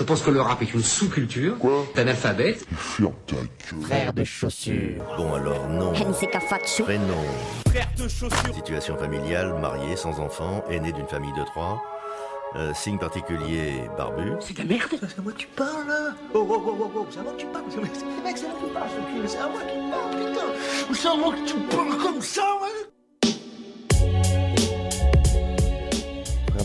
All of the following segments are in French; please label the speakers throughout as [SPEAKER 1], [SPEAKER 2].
[SPEAKER 1] Je pense que le rap est une sous-culture d'analphabète.
[SPEAKER 2] Frère de chaussures.
[SPEAKER 3] Bon alors non.
[SPEAKER 2] Fatsu.
[SPEAKER 3] Prénom.
[SPEAKER 4] Frère de chaussures.
[SPEAKER 3] Situation familiale, marié, sans enfant, aîné d'une famille de trois. Euh, signe particulier, barbu.
[SPEAKER 1] C'est de la merde.
[SPEAKER 4] C'est à moi que tu parles là Oh oh oh oh oh, c'est à moi que tu parles C'est mec, c'est à moi que tu parles, ce cul, mais c'est à moi que tu parles, putain C'est à moi que tu parles comme ça, ouais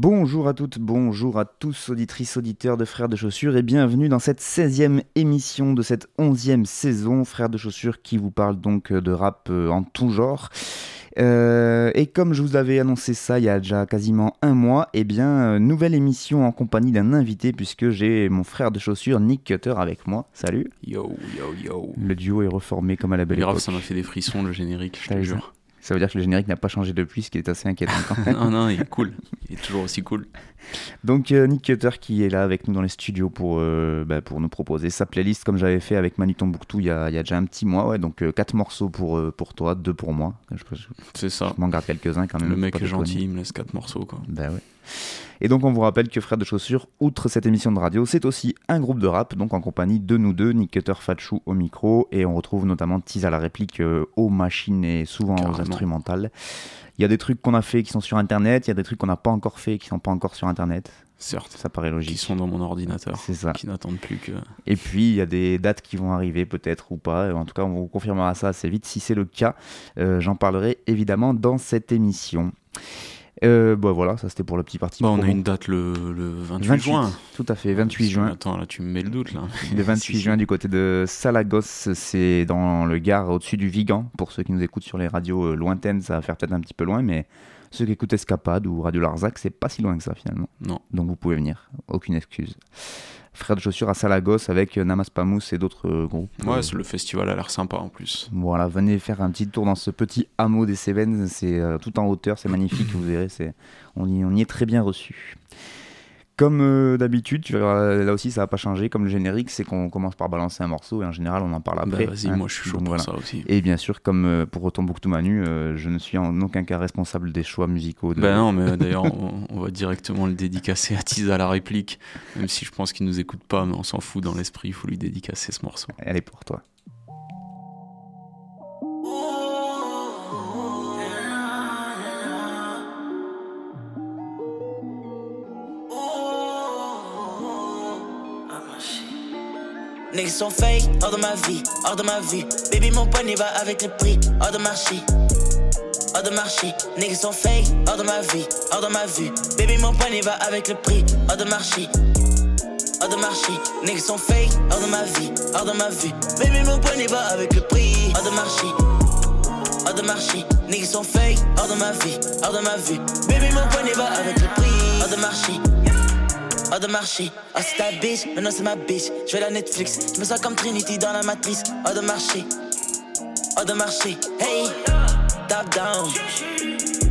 [SPEAKER 5] Bonjour à toutes, bonjour à tous, auditrices, auditeurs de Frères de Chaussures, et bienvenue dans cette 16e émission de cette 11e saison, Frères de Chaussures, qui vous parle donc de rap euh, en tout genre. Euh, et comme je vous avais annoncé ça il y a déjà quasiment un mois, eh bien, euh, nouvelle émission en compagnie d'un invité, puisque j'ai mon frère de chaussures, Nick Cutter, avec moi. Salut.
[SPEAKER 6] Yo, yo, yo.
[SPEAKER 5] Le duo est reformé comme à la belle
[SPEAKER 6] Mais grave,
[SPEAKER 5] époque.
[SPEAKER 6] ça m'a fait des frissons le générique, je te jure.
[SPEAKER 5] Ça veut dire que le générique n'a pas changé depuis, ce qui est assez inquiétant. quand même.
[SPEAKER 6] non, non, il est cool. Il est toujours aussi cool.
[SPEAKER 5] Donc euh, Nick Cutter qui est là avec nous dans les studios pour, euh, bah, pour nous proposer sa playlist comme j'avais fait avec Manu Tombouctou il y a, il y a déjà un petit mois. Ouais, donc euh, quatre morceaux pour, euh, pour toi, deux pour moi.
[SPEAKER 6] C'est ça.
[SPEAKER 5] je m'en garde quelques-uns quand même.
[SPEAKER 6] Le mec est gentil, il me laisse quatre morceaux, quoi.
[SPEAKER 5] Ben ouais. Et donc on vous rappelle que Frères de Chaussures, outre cette émission de radio, c'est aussi un groupe de rap, donc en compagnie de nous deux, Nick Cutter, Fatchou au micro, et on retrouve notamment Tease à la réplique euh, aux machines et souvent aux instrumentales. Il y a des trucs qu'on a fait qui sont sur internet, il y a des trucs qu'on n'a pas encore fait qui sont pas encore sur internet.
[SPEAKER 6] Certes.
[SPEAKER 5] Ça paraît
[SPEAKER 6] Qui
[SPEAKER 5] logique.
[SPEAKER 6] sont dans mon ordinateur.
[SPEAKER 5] C'est ça.
[SPEAKER 6] Qui n'attendent plus que.
[SPEAKER 5] Et puis il y a des dates qui vont arriver peut-être ou pas. En tout cas, on vous confirmera ça assez vite. Si c'est le cas, euh, j'en parlerai évidemment dans cette émission. Euh, bah voilà, ça c'était pour le petit parti.
[SPEAKER 6] Bah, on a une date le, le 28,
[SPEAKER 5] 28
[SPEAKER 6] juin.
[SPEAKER 5] Tout à fait, 28 juin.
[SPEAKER 6] Attends, là, tu me mets le doute, là.
[SPEAKER 5] Le 28
[SPEAKER 6] Si, si.
[SPEAKER 5] juin du côté de Salagos, c'est dans le Gard au-dessus du Vigan. Pour ceux qui nous écoutent sur les radios euh, lointaines, ça va faire peut-être un petit peu loin, mais ceux qui écoutent Escapade ou Radio Larzac, c'est pas si loin que ça finalement.
[SPEAKER 6] Non.
[SPEAKER 5] Donc vous pouvez venir, aucune excuse. Frères de chaussures à Salagos avec euh, Namas Pamous et d'autres euh, groupes.
[SPEAKER 6] Ouais, c'est- le festival a l'air sympa en plus.
[SPEAKER 5] Voilà, venez faire un petit tour dans ce petit hameau des Cévennes. C'est euh, tout en hauteur, c'est magnifique, vous verrez. C'est, on, y, on y est très bien reçu. Comme euh, d'habitude, tu verras, là aussi ça va pas changer. Comme le générique, c'est qu'on commence par balancer un morceau et en général on en parle
[SPEAKER 6] Bah,
[SPEAKER 5] après.
[SPEAKER 6] vas-y,
[SPEAKER 5] hein.
[SPEAKER 6] moi je suis chaud pour
[SPEAKER 5] voilà.
[SPEAKER 6] ça aussi.
[SPEAKER 5] Et bien sûr, comme euh, pour Tombouctou Manu, euh, je ne suis en aucun cas responsable des choix musicaux. De...
[SPEAKER 6] Bah non, mais d'ailleurs, on, on va directement le dédicacer à Tiz à la réplique. Même si je pense qu'il nous écoute pas, mais on s'en fout dans l'esprit, il faut lui dédicacer ce morceau.
[SPEAKER 5] Elle est pour toi.
[SPEAKER 7] Niggas sont fake, hors de ma vie, hors de ma vue. Baby, mon poignet va avec le prix, hors de marché. Hors de marché, niggas sont fake, hors de ma vie, hors de ma vue. Baby, mon poignet va avec le prix, hors de marché. Hors de marché, niggas sont fake, hors de ma vie, hors de ma vue. Baby, mon poignet va avec le prix, hors de marché. Hors de marché, niggas sont fake, hors de ma vie, hors de ma vue. Baby, mon poignet va avec le prix, hors de marché. Hors de marché, oh c'est ta bitch, maintenant c'est ma bitch. Je vais la Netflix, je me sens comme Trinity dans la matrice. Hors de marché, hors de marché, hey, top down.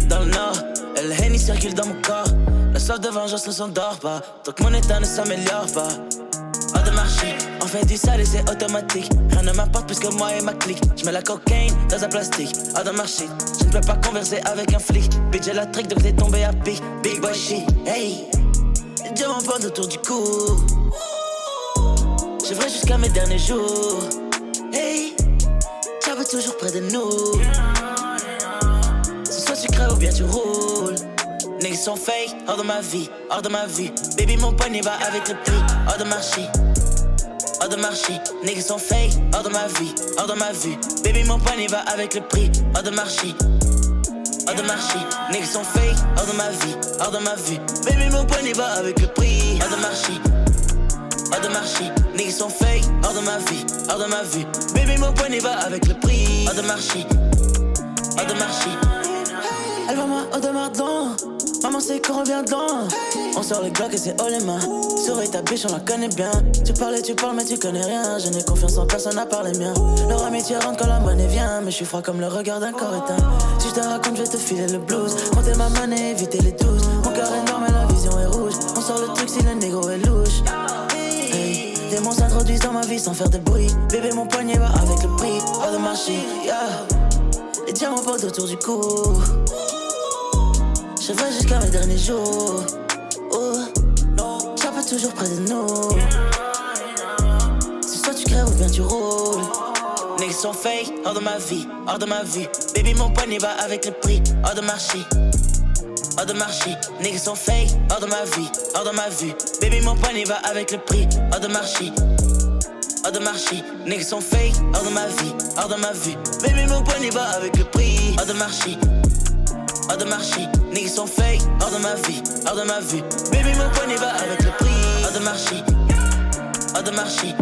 [SPEAKER 7] Dans le nord, le Henny circule dans mon corps. La soif de vengeance ne s'endort pas, que mon état ne s'améliore pas. Hors de marché, on fait du sale et c'est automatique. Rien ne m'importe plus que moi et ma clique. Je mets la cocaïne dans un plastique. Hors de marché, je ne peux pas converser avec un flic. Bitch, j'ai la trick donc t'es tombé à pic. Big boy shit, hey. Diamant autour du cou. Je vrai jusqu'à mes derniers jours. Hey, ça va toujours près de nous. C'est soit tu crées ou bien tu roules. Niggas sont fake, hors de ma vie, hors de ma vue. Baby, mon poignet va avec le prix, hors de marché. Hors de marché, niggas sont fake, hors de ma vie, hors de ma vue. Baby, mon poignet va avec le prix, hors de marché. Hors de marché, niggas sont fake, hors de ma vie, hors de ma vue. Baby, mon poignet va avec le prix, hors de marché. Hors de marché, niggas sont fake, hors de ma vie, hors de ma vue. Baby, mon poignet va avec le prix, hors de marché. Hors de marché. Elle va moi au de Mardon. Maman sait qu'on revient de loin. On sort les Glock et c'est haut les mains. Souris ta biche, on la connaît bien. Tu parles et tu parles, mais tu connais rien. Je n'ai confiance en personne à part les miens. Leur amitié rentre quand la monnaie vient. Mais je suis froid comme le regard d'un corps éteint. Si je te raconte, je vais te filer le blues. Monter ma monnaie, éviter les douces. Mon cœur est noir, mais la vision est rouge. On sort le truc si le négro est louche. Hey, des monstres s'introduisent dans ma vie sans faire de bruit. Bébé, mon poignet va avec le prix. Hors de marché, yeah. Les diamants portent autour du cou. Je vais jusqu'à mes derniers jours. Oh, j'appelle toujours près de nous. C'est soit tu crèves ou bien tu roules. Niggas sont fake, hors de ma vie, hors de ma vue. Baby, mon poignet va avec le prix, hors de marché. Hors de marché, niggas sont fake, hors de ma vie, hors de ma vue. Baby, mon poignet va avec le prix, hors de marché. Hors de marché, niggas sont fake, hors de ma vie, hors de ma vue. Baby, mon poignet va avec le prix, hors de marché. Hors de marché, niggas sont fake, hors de ma vie, hors de ma vue. Baby, mon poignet va avec le prix, hors de marché. Hors de marché.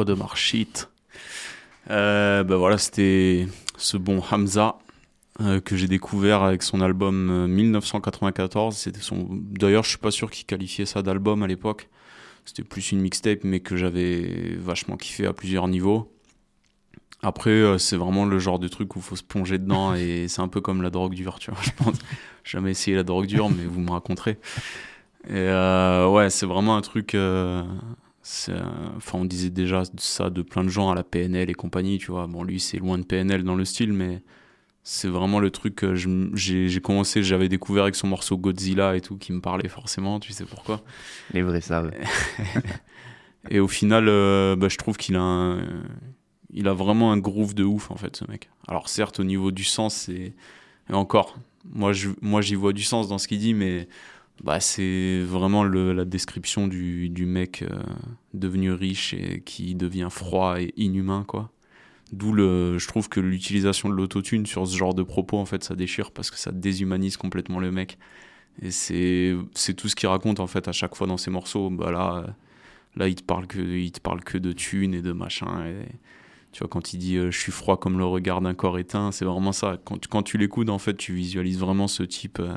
[SPEAKER 6] Audemars Shit. Euh, bah voilà, c'était ce bon Hamza euh, que j'ai découvert avec son album euh, 1994. C'était son. D'ailleurs, je suis pas sûr qu'il qualifiait ça d'album à l'époque. C'était plus une mixtape, mais que j'avais vachement kiffé à plusieurs niveaux. Après, euh, c'est vraiment le genre de truc où il faut se plonger dedans et c'est un peu comme la drogue dure, tu vois. Je pense J'ai jamais essayé la drogue dure, mais vous me raconterez. Et euh, ouais, c'est vraiment un truc. euh, euh, Enfin, on disait déjà ça de plein de gens à la PNL et compagnie, tu vois. Bon, lui, c'est loin de PNL dans le style, mais c'est vraiment le truc que j'ai commencé, j'avais découvert avec son morceau Godzilla et tout, qui me parlait forcément, tu sais pourquoi.
[SPEAKER 5] Les vrais savent.
[SPEAKER 6] Et au final, euh, bah, je trouve qu'il a, un- il a vraiment un groove de ouf, en fait, ce mec. Alors, certes, au niveau du sens, c'est. Et encore, moi, j'y vois du sens dans ce qu'il dit, mais bah, c'est vraiment la description du, mec euh, devenu riche et qui devient froid et inhumain, quoi. D'où le, je trouve que l'utilisation de l'autotune sur ce genre de propos, en fait, ça déchire parce que ça déshumanise complètement le mec. Et c'est, c'est tout ce qu'il raconte, en fait, à chaque fois dans ses morceaux. Bah là, là il te parle que, il te parle que de thunes et de machin. Et, tu vois, quand il dit euh, je suis froid comme le regard d'un corps éteint, c'est vraiment ça. Quand, quand tu l'écoutes, en fait, tu visualises vraiment ce type euh,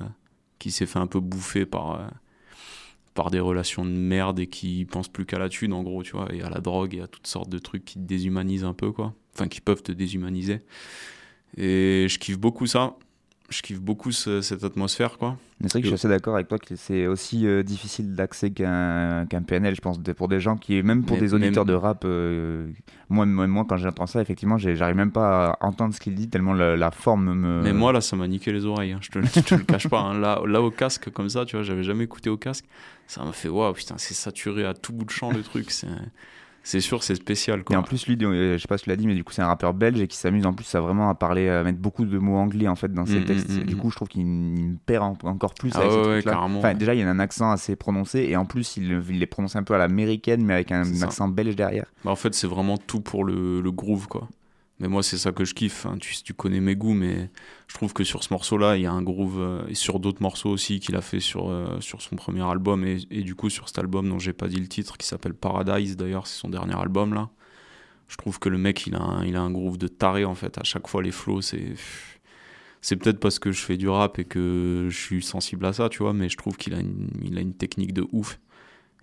[SPEAKER 6] qui s'est fait un peu bouffer par, euh, des relations de merde et qui pense plus qu'à la thune, en gros, tu vois, et à la drogue et à toutes sortes de trucs qui te déshumanisent un peu, quoi. Enfin, qui peuvent te déshumaniser. Et je kiffe beaucoup ça. Je kiffe beaucoup ce- cette atmosphère, quoi.
[SPEAKER 5] C'est vrai que je suis assez d'accord avec toi que c'est aussi euh, difficile d'accès qu'un qu'un PNL, je pense, pour des gens qui, même pour
[SPEAKER 6] Mais
[SPEAKER 5] des auditeurs
[SPEAKER 6] même-
[SPEAKER 5] de rap, euh, moi, moi, moi, quand j'entends ça, effectivement, j'arrive même pas à entendre ce qu'il dit, tellement la, la forme me.
[SPEAKER 6] Mais moi, là, ça m'a niqué les oreilles. hein. Je, te, je te le cache pas. hein. Là, là, au casque, comme ça, tu vois, j'avais jamais écouté au casque. Ça m'a fait, waouh, putain, c'est saturé à tout bout de champ le truc. C'est, c'est sûr, c'est spécial,
[SPEAKER 5] Et en plus, lui, euh, je sais pas si tu l'as dit, mais du coup, c'est un rappeur belge et qui s'amuse en plus à vraiment à parler, à mettre beaucoup de mots anglais en fait dans ses
[SPEAKER 6] Mm,
[SPEAKER 5] textes.
[SPEAKER 6] mm,
[SPEAKER 5] du
[SPEAKER 6] mm.
[SPEAKER 5] coup, je trouve qu'il il me perd en- encore plus
[SPEAKER 6] Ah
[SPEAKER 5] avec ce
[SPEAKER 6] ouais, carrément.
[SPEAKER 5] Enfin, déjà, il y a un accent assez prononcé et en plus, il, il les prononce un peu à l'américaine, mais avec un, accent belge derrière.
[SPEAKER 6] Bah, en fait, c'est vraiment tout pour le, le groove, quoi. Mais moi, c'est ça que je kiffe. hein. Tu, connais mes goûts, mais je trouve que sur ce morceau-là, il y a un groove. euh, et sur d'autres morceaux aussi qu'il a fait sur, euh, sur son premier album. Et, du coup, sur cet album dont j'ai pas dit le titre, qui s'appelle Paradise, d'ailleurs, c'est son dernier album, là. Je trouve que le mec, il a un, il a un groove de taré, en fait. À chaque fois, les flows, c'est. C'est peut-être parce que je fais du rap et que je suis sensible à ça, tu vois, mais je trouve qu'il a a une technique de ouf.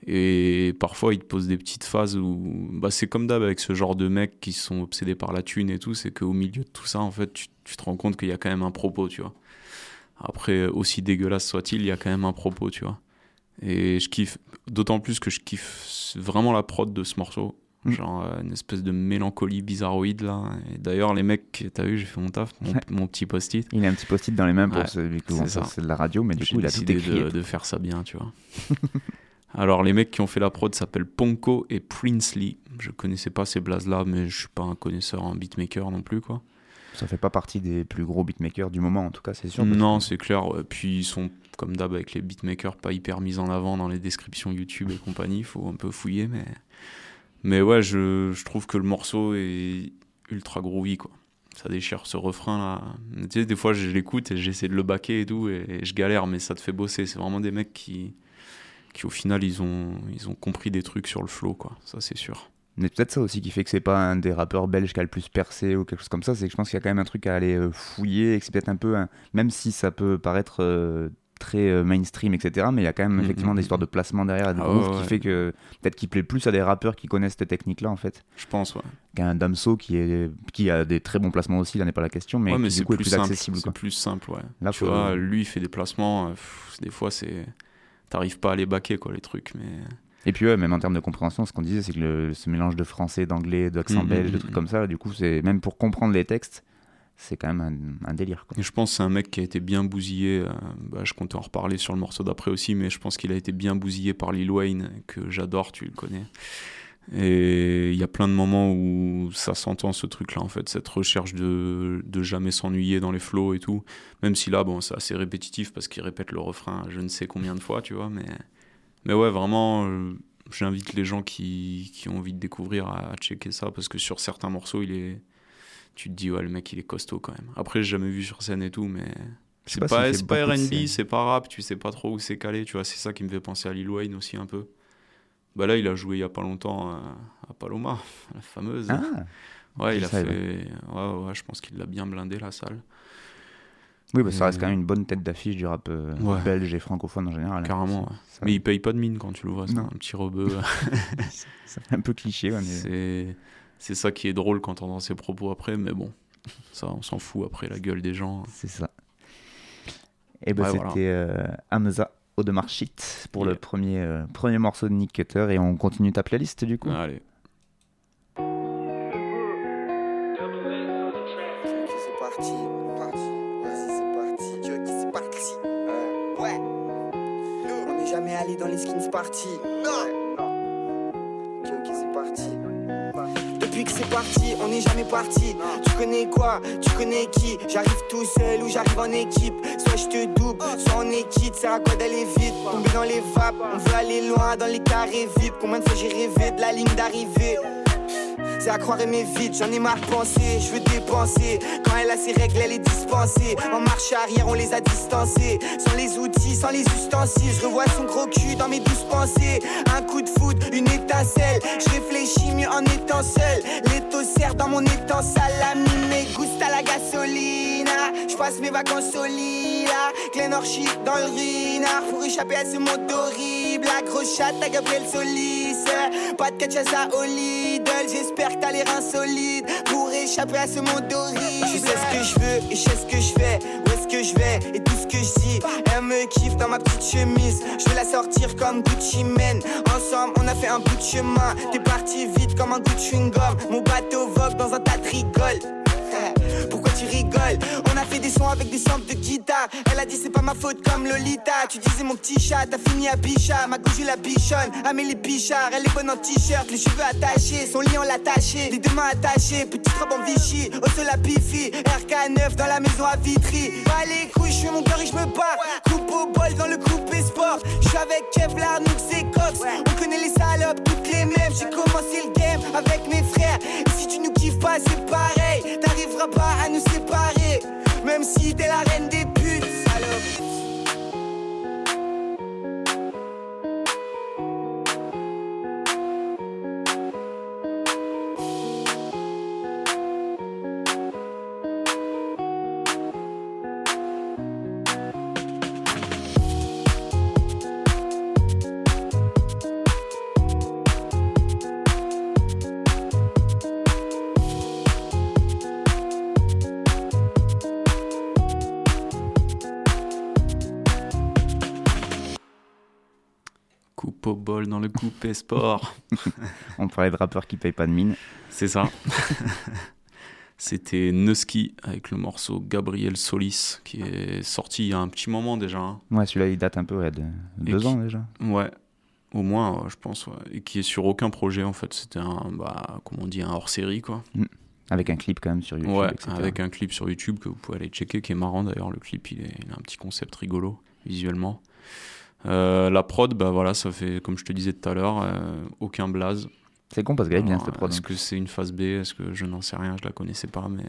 [SPEAKER 6] Et parfois, il te pose des petites phases où. Bah, c'est comme d'hab avec ce genre de mecs qui sont obsédés par la thune et tout, c'est qu'au milieu de tout ça, en fait, tu, tu te rends compte qu'il y a quand même un propos, tu vois. Après, aussi dégueulasse soit-il, il y a quand même un propos, tu vois. Et je kiffe, d'autant plus que je kiffe vraiment la prod de ce morceau.
[SPEAKER 5] Mm.
[SPEAKER 6] Genre euh, une espèce de mélancolie bizarroïde là. Et d'ailleurs, les mecs, t'as vu, j'ai fait mon taf, mon,
[SPEAKER 5] Ouais.
[SPEAKER 6] mon petit post-it.
[SPEAKER 5] Il a un petit post-it dans les mains pour
[SPEAKER 6] Ouais,
[SPEAKER 5] celui qui
[SPEAKER 6] c'est
[SPEAKER 5] de la radio, mais du coup, il a tout
[SPEAKER 6] décidé
[SPEAKER 5] écrit.
[SPEAKER 6] de, de faire ça bien, tu vois. Alors, les mecs qui ont fait la prod s'appellent Ponko et Princely. Je connaissais pas ces blazes-là, mais je suis pas un connaisseur en beatmaker non plus, quoi.
[SPEAKER 5] Ça fait pas partie des plus gros beatmakers du moment, en tout cas, c'est sûr.
[SPEAKER 6] Non, c'est clair. Puis ils sont comme d'hab avec les beatmakers pas hyper mis en avant dans les descriptions YouTube et compagnie, il faut un peu fouiller, mais, mais ouais, je, je trouve que le morceau est ultra groovy, quoi. Ça déchire ce refrain là. Tu sais, des fois je l'écoute et j'essaie de le baquer et tout, et, je galère, mais ça te fait bosser. C'est vraiment des mecs qui, qui au final, ils ont, ils ont compris des trucs sur le flow, quoi. Ça, c'est sûr.
[SPEAKER 5] Mais peut-être ça aussi qui fait que c'est pas un des rappeurs belges qui a le plus percé ou quelque chose comme ça, c'est que je pense qu'il y a quand même un truc à aller euh, fouiller et que c'est peut-être un peu, un- même si ça peut paraître euh, très euh, mainstream, etc., mais il y a quand même
[SPEAKER 6] Mhm,
[SPEAKER 5] effectivement
[SPEAKER 6] mhm,
[SPEAKER 5] des histoires de placement derrière et de
[SPEAKER 6] Ah ouais,
[SPEAKER 5] qui
[SPEAKER 6] ouais.
[SPEAKER 5] fait que peut-être qu'il plaît plus à des rappeurs qui connaissent cette technique-là en fait,
[SPEAKER 6] Je pense, ouais.
[SPEAKER 5] qu'un Damso qui, est, qui a des très bons placements aussi, là n'est pas la question, mais,
[SPEAKER 6] ouais, mais
[SPEAKER 5] qui
[SPEAKER 6] c'est
[SPEAKER 5] du coup
[SPEAKER 6] plus,
[SPEAKER 5] est plus
[SPEAKER 6] simple.
[SPEAKER 5] accessible.
[SPEAKER 6] C'est plus simple, ouais.
[SPEAKER 5] Là,
[SPEAKER 6] tu vois, lui, il fait des placements, euh, pff, des fois, c'est. T'arrives pas à les baquer, quoi, les trucs, mais.
[SPEAKER 5] Et puis ouais, même en termes de compréhension, ce qu'on disait, c'est que le- ce mélange de français, d'anglais, d'accent
[SPEAKER 6] Mhm,
[SPEAKER 5] belge, de
[SPEAKER 6] mhm,
[SPEAKER 5] trucs comme ça, du coup, c'est même pour comprendre les textes, c'est quand même un, un délire. Quoi.
[SPEAKER 6] Et je pense que c'est un mec qui a été bien bousillé. euh, bah, je comptais en reparler sur le morceau d'après aussi, mais je pense qu'il a été bien bousillé par Lil Wayne, que j'adore, tu le connais. Et il y a plein de moments où ça s'entend ce truc-là, en fait, cette recherche de, de jamais s'ennuyer dans les flows et tout. Même si là, bon, c'est assez répétitif parce qu'il répète le refrain je ne sais combien de fois, tu vois. Mais, mais ouais, vraiment, euh, j'invite les gens qui, qui ont envie de découvrir à, à checker ça parce que sur certains morceaux, il est. Tu te dis, ouais, le mec, il est costaud quand même. Après, j'ai jamais vu sur scène et tout, mais. C'est
[SPEAKER 5] pas
[SPEAKER 6] pas, RB, c'est pas rap, tu sais pas trop où c'est calé, tu vois. C'est ça qui me fait penser à Lil Wayne aussi un peu. Bah là, il a joué il y a pas longtemps à, Paloma, la fameuse.
[SPEAKER 5] Ah,
[SPEAKER 6] ouais,
[SPEAKER 5] je
[SPEAKER 6] il a fait. Ouais, ouais, je pense qu'il l'a bien blindé la salle.
[SPEAKER 5] oui, bah, ça reste quand même une bonne tête d'affiche du rap euh,
[SPEAKER 6] Ouais.
[SPEAKER 5] belge et francophone en général.
[SPEAKER 6] Carrément,
[SPEAKER 5] ça-
[SPEAKER 6] Mais il paye pas de mine quand tu le vois, c'est un petit rebeu.
[SPEAKER 5] fait un peu cliché. ouais, mais-
[SPEAKER 6] c'est c'est ça qui est drôle quand on entend ses propos après, mais bon, ça, on s'en fout après la gueule des gens.
[SPEAKER 5] C'est ça. Et ben
[SPEAKER 6] Ouais,
[SPEAKER 5] c'était
[SPEAKER 6] voilà.
[SPEAKER 5] euh, Hamza Audemars Shit pour le
[SPEAKER 6] Yeah.
[SPEAKER 5] premier, euh, premier morceau de Nick Cutter et on continue ta playlist du coup.
[SPEAKER 6] Allez.
[SPEAKER 8] c'est parti, parti, vas-y c'est parti, Jockey c'est parti, ouais, on n'est jamais allé dans les skins party, non, non, ok ok c'est parti, c'est parti, on n'est jamais parti, tu connais quoi, tu connais qui, j'arrive tout seul ou j'arrive en équipe, soit je te double, soit on est quitte, c'est à quoi d'aller vite, tomber dans les vapes, on veut aller loin dans les carrés vides, combien de fois j'ai rêvé de la ligne d'arrivée? C'est à croire aimer vite, j'en ai marre de penser, je veux dépenser. Quand elle a ses règles, elle est dispensée. En marche arrière, on les a distancés. Sans les outils, sans les ustensiles, je revois son gros cul dans mes douces pensées. Un coup de foot, une étincelle. Je réfléchis mieux en étant seul. Les serre dans mon étang salami, mais gusta la gasolina. Je passe mes vacances au Lila, Glenorchy dans le Rinard pour échapper à ce monde horrible. La grosse chatte à Gabriel Pas de au Lidl. J'espère que t'as les reins pour échapper à ce monde horrible. Je sais ce que je veux et je sais ce que je fais. Où est-ce que je vais et tout ce que je dis. Elle me kiffe dans ma petite chemise. Je vais la sortir comme Gucci Mane. Ensemble, on a fait un bout de chemin. T'es parti vite comme un goût de chewing-gum. Mon bateau vogue dans un tas de rigoles. Des sons avec des samples de guitare. Elle a dit c'est pas ma faute comme Lolita. Tu disais mon petit chat, t'as fini à Bichat Ma gauche la bichonne, Amélie Bichard Elle est bonne en t-shirt, les cheveux attachés Son lit on l'a attaché, les deux mains attachées Petite robe en Vichy, au sol la Bifi RK9 dans la maison à Vitry. Pas les couilles, je fais mon cœur et je me barre. Coupe au bol dans le coupé sport Je suis avec Kevlar, Noux et Cox. On connaît les salopes, toutes les mêmes. J'ai commencé le game avec mes frères. Et si tu nous kiffes pas c'est pareil. T'arriveras pas à nous séparer Même si t'es la reine des putes
[SPEAKER 6] coupé sport.
[SPEAKER 5] On parlait de rappeurs qui payent pas de mine.
[SPEAKER 6] C'est ça. C'était Nuski avec le morceau Gabriel Solis qui est sorti il y a un petit moment déjà. hein.
[SPEAKER 5] Ouais, celui-là il date un peu, ouais, de deux
[SPEAKER 6] qui-
[SPEAKER 5] ans déjà.
[SPEAKER 6] Ouais, au moins, ouais, je pense. ouais. Et qui est sur aucun projet en fait. C'était un, bah, comment on dit, un hors série quoi.
[SPEAKER 5] Avec un clip quand même sur YouTube.
[SPEAKER 6] ouais,
[SPEAKER 5] etc.
[SPEAKER 6] avec un clip sur YouTube que vous pouvez aller checker qui est marrant d'ailleurs. Le clip il, est, il a un petit concept rigolo. visuellement. Euh, la prod, bah voilà, ça fait, comme je te disais tout à l'heure, euh, aucun blaze.
[SPEAKER 5] C'est con parce qu'elle est bien cette prod.
[SPEAKER 6] Est-ce que c'est une phase B? Est-ce que je n'en sais rien? Je la connaissais pas, mais.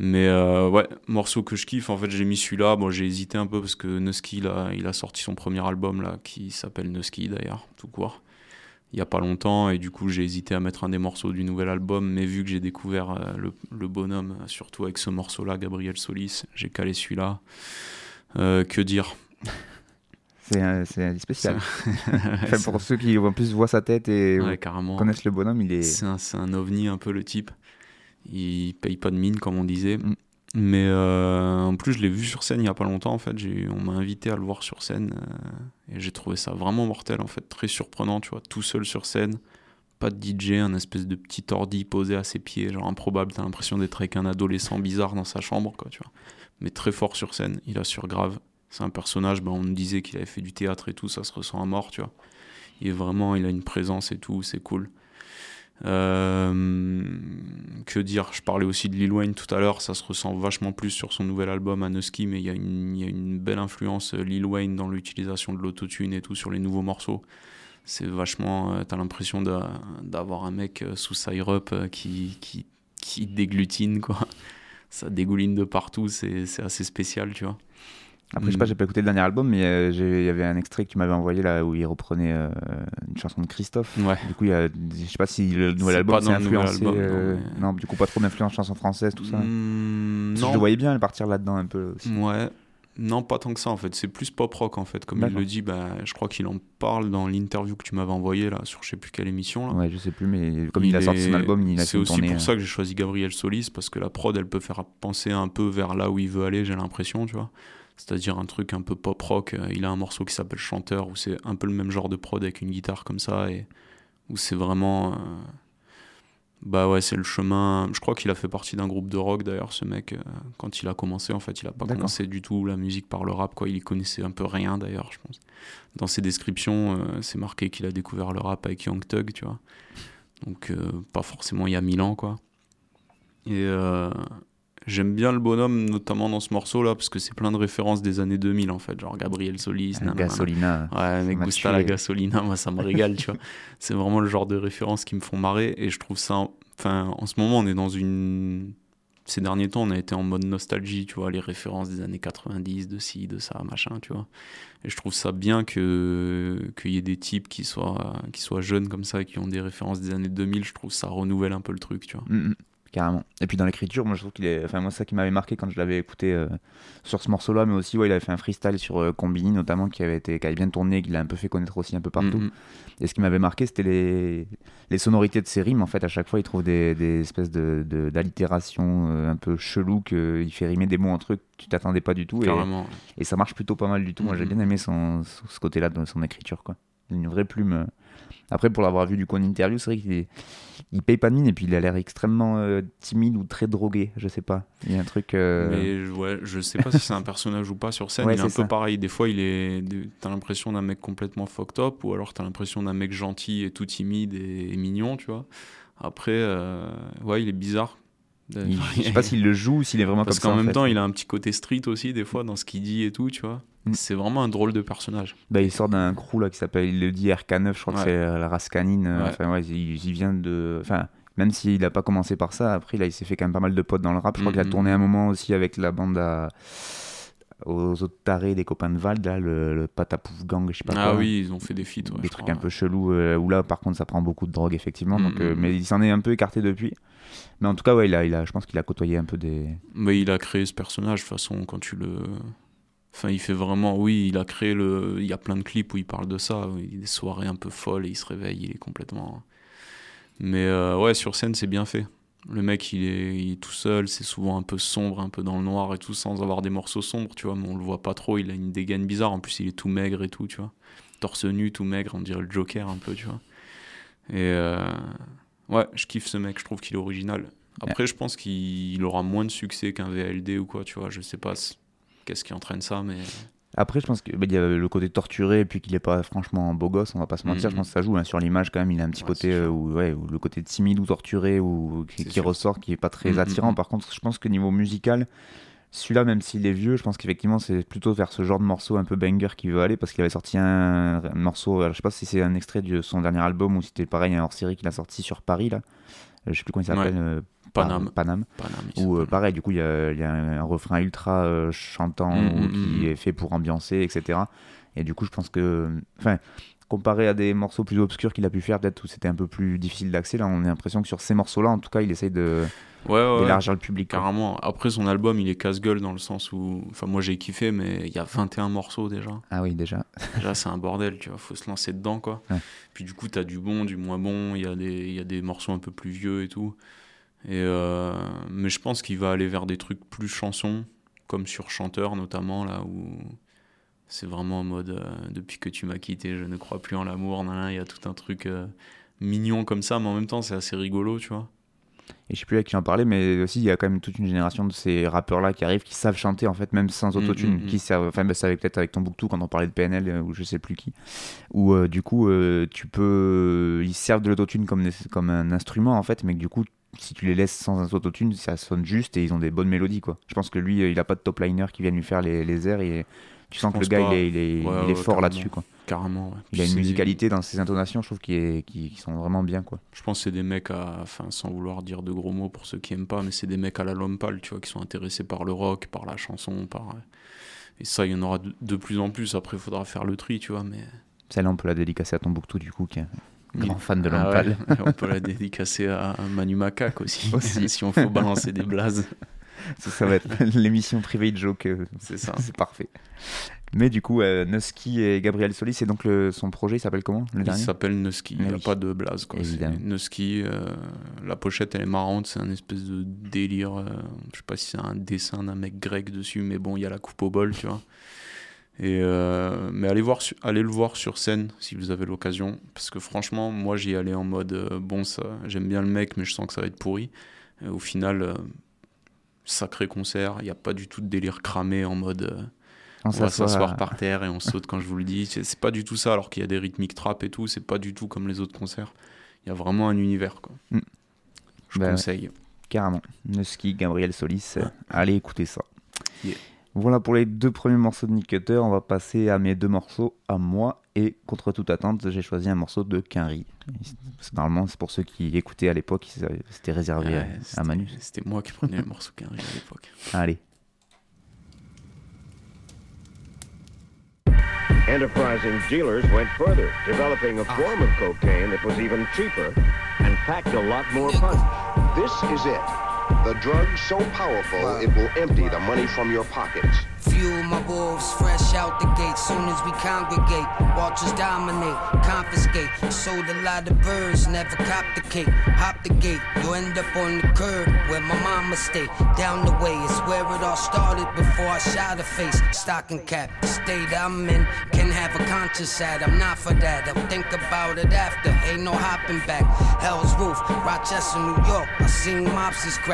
[SPEAKER 6] Mais euh, ouais, morceau que je kiffe, en fait, j'ai mis celui-là. Bon, j'ai hésité un peu parce que Nusky, là, il a sorti son premier album, là, qui s'appelle Nusky d'ailleurs, tout court, il y a pas longtemps. Et du coup, j'ai hésité à mettre un des morceaux du nouvel album. Mais vu que j'ai découvert euh, le, le bonhomme, surtout avec ce morceau-là, Gabriel Solis, j'ai calé celui-là. Euh, que dire?
[SPEAKER 5] C'est un- c'est spécial. Enfin, pour ceux qui en plus voient sa tête et
[SPEAKER 6] Ouais,
[SPEAKER 5] connaissent le bonhomme, il est.
[SPEAKER 6] C'est un, un ovni un peu le type. Il paye pas de mine comme on disait.
[SPEAKER 5] Mm.
[SPEAKER 6] Mais euh, en plus je l'ai vu sur scène il y a pas longtemps en fait. On m'a invité à le voir sur scène euh, et j'ai trouvé ça vraiment mortel en fait. Très surprenant tu vois. Tout seul sur scène. Pas de DJ, un espèce de petit ordi posé à ses pieds. Genre improbable. T'as l'impression d'être avec un adolescent bizarre dans sa chambre quoi tu vois. Mais très fort sur scène. Il assure grave. C'est un personnage, ben, on me disait qu'il avait fait du théâtre et tout, ça se ressent à mort, tu vois. Est vraiment, il a une présence et tout, c'est cool. Euh, que dire Je parlais aussi de Lil Wayne tout à l'heure, ça se ressent vachement plus sur son nouvel album Anuski, mais il y, a une- belle influence euh, Lil Wayne dans l'utilisation de l'autotune et tout sur les nouveaux morceaux. C'est vachement. euh, T'as l'impression d'a- d'avoir un mec euh, sous Syrup qui, qui, qui déglutine, quoi. Ça dégouline de partout, c'est assez spécial, tu vois.
[SPEAKER 5] Après, je sais pas,
[SPEAKER 6] Mm.
[SPEAKER 5] j'ai pas écouté le dernier album, mais euh, il y avait un extrait que tu m'avais envoyé là où il reprenait euh, une chanson de Christophe.
[SPEAKER 6] Ouais.
[SPEAKER 5] Du coup, il y a, je sais pas si le nouvel album s'est influencé.
[SPEAKER 6] album, non,
[SPEAKER 5] euh,
[SPEAKER 6] mais-
[SPEAKER 5] non, du coup, pas trop d'influence chanson française, tout ça.
[SPEAKER 6] Hmm,
[SPEAKER 5] que Je le voyais bien partir là-dedans un peu aussi.
[SPEAKER 6] Ouais. Non, pas tant que ça en fait. C'est plus pop rock en fait. Comme il le dit, bah, je crois qu'il en parle dans l'interview que tu m'avais envoyé là sur je sais plus quelle émission. Là.
[SPEAKER 5] Ouais, je sais plus, mais comme il, a sorti son album, il a
[SPEAKER 6] C'est aussi
[SPEAKER 5] tournée.
[SPEAKER 6] pour
[SPEAKER 5] euh,
[SPEAKER 6] ça que j'ai choisi Gabriel Solis parce que la prod elle peut faire penser un peu vers là où il veut aller, j'ai l'impression, tu vois. C'est-à-dire un truc un peu pop rock. Euh, Il a un morceau qui s'appelle Chanteur où c'est un peu le même genre de prod avec une guitare comme ça et où c'est vraiment. euh, Bah ouais, c'est le chemin. Je crois qu'il a fait partie d'un groupe de rock d'ailleurs, ce mec. euh, Quand il a commencé, en fait, il a pas commencé du tout la musique par le rap, quoi. Il y connaissait un peu rien d'ailleurs, je pense. Dans ses descriptions, euh, c'est marqué qu'il a découvert le rap avec Young Thug, tu vois. Donc, euh, pas forcément il y a mille ans, quoi. Et euh, j'aime bien le bonhomme, notamment dans ce morceau-là, parce que c'est plein de références des années 2000, en fait. Genre Gabriel Solis, nanana.
[SPEAKER 5] Gasolina.
[SPEAKER 6] Ouais, mec, Gusta la gasolina, moi ça me régale, tu vois. C'est vraiment le genre de références qui me font marrer et je trouve ça. Enfin, en ce moment, on est dans une. Ces derniers temps, on a été en mode nostalgie, tu vois, les références des années 90, de ci, de ça, machin, tu vois. Et je trouve ça bien que qu'il y ait des types qui soient, qui soient jeunes comme ça, qui ont des références des années 2000. Je trouve ça renouvelle un peu le truc, tu vois.
[SPEAKER 5] Mm, mm, carrément. Et puis dans l'écriture, moi je trouve qu'il est. Enfin, moi, ça qui m'avait marqué quand je l'avais écouté euh, sur ce morceau-là, mais aussi, ouais, il avait fait un freestyle sur euh, Combini, notamment, qui avait, été, qui avait bien tourné, qu'il a un peu fait connaître aussi un peu partout.
[SPEAKER 6] Mhm.
[SPEAKER 5] Et ce qui m'avait marqué, c'était les, les sonorités de ses rimes. En fait, à chaque fois, il trouve des, des espèces de, de- d'allitérations euh, un peu chelou qu'il fait rimer des mots entre eux que tu t'attendais pas du tout. Et,
[SPEAKER 6] Carrément.
[SPEAKER 5] et ça marche plutôt pas mal du tout. Moi, j'ai
[SPEAKER 6] Mhm.
[SPEAKER 5] bien aimé son, son- ce côté-là de son écriture. Quoi. Une vraie plume. Après, pour l'avoir vu du coup en interview, c'est vrai qu'il est- il paye pas de mine et puis il a l'air extrêmement euh, timide ou très drogué. Je sais pas. Il y a un truc. euh,
[SPEAKER 6] Mais je- ouais, je sais pas si c'est un personnage ou pas sur scène.
[SPEAKER 5] Ouais,
[SPEAKER 6] il est un peu pareil. Des fois, il est. T'as l'impression d'un mec complètement fucked up, ou alors t'as l'impression d'un mec gentil et tout timide et, et mignon, tu vois. Après, euh, ouais, il est bizarre.
[SPEAKER 5] il- je sais pas s'il le joue ou s'il est vraiment
[SPEAKER 6] Parce
[SPEAKER 5] comme ça.
[SPEAKER 6] qu'en
[SPEAKER 5] en
[SPEAKER 6] même
[SPEAKER 5] fait.
[SPEAKER 6] temps, il a un petit côté street aussi, des fois, dans ce qu'il dit et tout, tu vois.
[SPEAKER 5] Mm.
[SPEAKER 6] C'est vraiment un drôle de personnage.
[SPEAKER 5] Bah, il sort d'un crew là qui s'appelle, il le dit RK9, je crois
[SPEAKER 6] Ouais.
[SPEAKER 5] que c'est euh, la race canine. euh,
[SPEAKER 6] Ouais.
[SPEAKER 5] Enfin, ouais, il, il vient de. Enfin, même s'il a pas commencé par ça, après, là, il s'est fait quand même pas mal de potes dans le rap. Je crois qu'il a
[SPEAKER 6] Mhm.
[SPEAKER 5] tourné un moment aussi avec la bande à- aux autres tarés des copains de Vald, là, le, le Patapouf Gang, je sais pas
[SPEAKER 6] Ah
[SPEAKER 5] quoi.
[SPEAKER 6] oui, ils ont fait des feats. ouais,
[SPEAKER 5] des trucs
[SPEAKER 6] crois,
[SPEAKER 5] un peu chelous euh, où là par contre ça prend beaucoup de drogue effectivement donc,
[SPEAKER 6] Mm,
[SPEAKER 5] euh,
[SPEAKER 6] mm,
[SPEAKER 5] mais il s'en est un peu écarté depuis mais en tout cas ouais il a, il a, je pense qu'il a côtoyé un peu des
[SPEAKER 6] Mais il a créé ce personnage, de toute façon, quand tu le. Enfin, il fait vraiment. Oui, il a créé le. Il y a plein de clips où il parle de ça. Il des soirées un peu folles et il se réveille, il est complètement. Mais euh, ouais, sur scène, c'est bien fait. Le mec, il est, il est tout seul, c'est souvent un peu sombre, un peu dans le noir et tout, sans avoir des morceaux sombres, tu vois. Mais on le voit pas trop, il a une dégaine bizarre. En plus, il est tout maigre et tout, tu vois. Torse nu, tout maigre, on dirait le Joker un peu, tu vois. Et euh, ouais, je kiffe ce mec, je trouve qu'il est original. Après, je pense qu'il aura moins de succès qu'un VLD ou quoi, tu vois. Je sais pas qu'est-ce qui entraîne ça, mais.
[SPEAKER 5] après je pense qu'il y a le côté torturé et puis qu'il est pas franchement beau gosse on va pas se mentir je pense que ça joue hein, sur l'image quand même il a un petit
[SPEAKER 6] Ouais,
[SPEAKER 5] côté euh, où, ouais, où le côté timide ou torturé ou qui, ressort qui est pas très attirant par contre je pense que niveau musical Celui-là, même s'il est vieux, je pense qu'effectivement, c'est plutôt vers ce genre de morceau un peu banger qu'il veut aller parce qu'il avait sorti un, un morceau. alors, je sais pas si c'est un extrait de son dernier album ou si c'était pareil, un hors série qu'il a sorti sur Paris, là. Euh, Je sais plus comment il s'appelle.
[SPEAKER 6] Ouais.
[SPEAKER 5] euh,
[SPEAKER 6] Paname.
[SPEAKER 5] Paname.
[SPEAKER 6] Paname,
[SPEAKER 5] Où euh, pareil, du coup, il y a, il y a un, refrain ultra euh, chantant
[SPEAKER 6] Mm,
[SPEAKER 5] ou
[SPEAKER 6] mm,
[SPEAKER 5] qui
[SPEAKER 6] mm.
[SPEAKER 5] est fait pour ambiancer, etc. Et du coup, je pense que. Enfin. Comparé à des morceaux plus obscurs qu'il a pu faire, peut-être où c'était un peu plus difficile d'accès, là on a l'impression que sur ces morceaux-là, en tout cas, il essaye de
[SPEAKER 6] Ouais, ouais, ouais.
[SPEAKER 5] d'élargir le public. quoi.
[SPEAKER 6] Carrément. Après, son album, il est casse-gueule dans le sens où. Enfin, moi, j'ai kiffé, mais il y a 21 morceaux déjà.
[SPEAKER 5] Ah oui, déjà.
[SPEAKER 6] Déjà, c'est un bordel, tu vois. Faut se lancer dedans, quoi. Puis, du coup, t'as du bon, du moins bon. Il y, a des- il y a des morceaux un peu plus vieux et tout. Et, euh, Mais je pense qu'il va aller vers des trucs plus chansons, comme sur Chanteur, notamment, là où. C'est vraiment en mode euh, depuis que tu m'as quitté, je ne crois plus en l'amour. Il y a tout un truc euh, mignon comme ça, mais en même temps, c'est assez rigolo, tu vois.
[SPEAKER 5] Et je sais plus avec qui j'en parlais, mais aussi il y a quand même toute une génération de ces rappeurs-là qui arrivent, qui savent chanter en fait, même sans
[SPEAKER 6] Mm,
[SPEAKER 5] autotune,
[SPEAKER 6] mm, mm.
[SPEAKER 5] qui servent. Enfin, bah, ça avec peut-être avec Tombouctou quand on parlait de PNL euh, ou je sais plus qui, où euh, du coup euh, tu peux, ils servent de l'autotune comme des- comme un instrument en fait, mais que du coup si tu les laisses sans un autotune, ça sonne juste et ils ont des bonnes mélodies quoi. Je pense que lui, euh, il a pas de top liner qui vienne lui faire les, les airs et tu sens que le gars il est, il est,
[SPEAKER 6] Ouais,
[SPEAKER 5] il est
[SPEAKER 6] ouais,
[SPEAKER 5] fort là-dessus quoi.
[SPEAKER 6] Carrément. ouais.
[SPEAKER 5] Il a une musicalité dans ses intonations, je trouve, qui, est, qui, qui sont vraiment bien quoi.
[SPEAKER 6] Je pense que c'est des mecs à, enfin, sans vouloir dire de gros mots pour ceux qui aiment pas, mais c'est des mecs à la Lompal, tu vois, qui sont intéressés par le rock, par la chanson, par. Et ça, il y en aura de, de plus en plus. Après, il faudra faire le tri, tu vois, mais.
[SPEAKER 5] Celle-là, on peut la dédicacer à Tombouctou du coup, qui grand fan de
[SPEAKER 6] Ah ouais. On peut la dédicacer à Manu Macaque aussi,
[SPEAKER 5] Aussi.
[SPEAKER 6] si on faut balancer des blazes.
[SPEAKER 5] Ça, ça va être l'émission private joke. euh,
[SPEAKER 6] C'est ça.
[SPEAKER 5] C'est parfait. Mais du coup, euh, Nusky et Gabriel Solis, c'est donc le, son projet, il s'appelle comment le
[SPEAKER 6] Il s'appelle Nusky, il
[SPEAKER 5] Ah
[SPEAKER 6] n'y a
[SPEAKER 5] oui.
[SPEAKER 6] pas de blaze. Quoi. Nusky, euh, la pochette elle est marrante, c'est un espèce de délire. euh, je sais pas si c'est un dessin d'un mec grec dessus, mais bon, il y a la coupe au bol, tu vois. Et euh, mais allez, voir, su- allez le voir sur scène si vous avez l'occasion, parce que franchement, moi j'y allais en mode euh, bon, ça, j'aime bien le mec, mais je sens que ça va être pourri. Et au final, euh, sacré concert, il n'y a pas du tout de délire cramé en mode.
[SPEAKER 5] On
[SPEAKER 6] on va s'asseoir par terre et on saute quand je vous le dis. C'est pas du tout ça, alors qu'il y a des rythmiques trap et tout, c'est pas du tout comme les autres concerts. Il y a vraiment un univers, quoi.
[SPEAKER 5] Mm.
[SPEAKER 6] Je
[SPEAKER 5] ouais.
[SPEAKER 6] conseille.
[SPEAKER 5] Carrément. Nusky, Gabriel Solis, allez écouter ça.
[SPEAKER 6] Yeah.
[SPEAKER 5] Voilà pour les deux premiers morceaux de Nick Cutter. On va passer à mes deux morceaux, à moi. Et contre toute attente, j'ai choisi un morceau de Quinry. Normalement, c'est pour ceux qui écoutaient à l'époque, c'était réservé
[SPEAKER 6] Ouais,
[SPEAKER 5] à- à,
[SPEAKER 6] c'était-
[SPEAKER 5] Manu.
[SPEAKER 6] C'était moi qui prenais le morceau qu'un à l'époque.
[SPEAKER 5] Allez.
[SPEAKER 9] Enterprising dealers went further, developing a form of cocaine that was even cheaper and packed a lot more punch.
[SPEAKER 10] This is it. The drug so powerful it will empty the money from your pockets.
[SPEAKER 11] Fuel my wolves fresh out the gate. Soon as we congregate, watchers dominate, confiscate. Sold a lot of birds, never cop the cake. Hop the gate, you end up on the curb where my mama stay. Down the way is where it all started before I shot her face. Stocking cap, the state I'm in can have a conscience at. I'm not for that. I'll think about it after. Ain't no hopping back. Hell's Roof, Rochester, New York. I seen mobsters crack.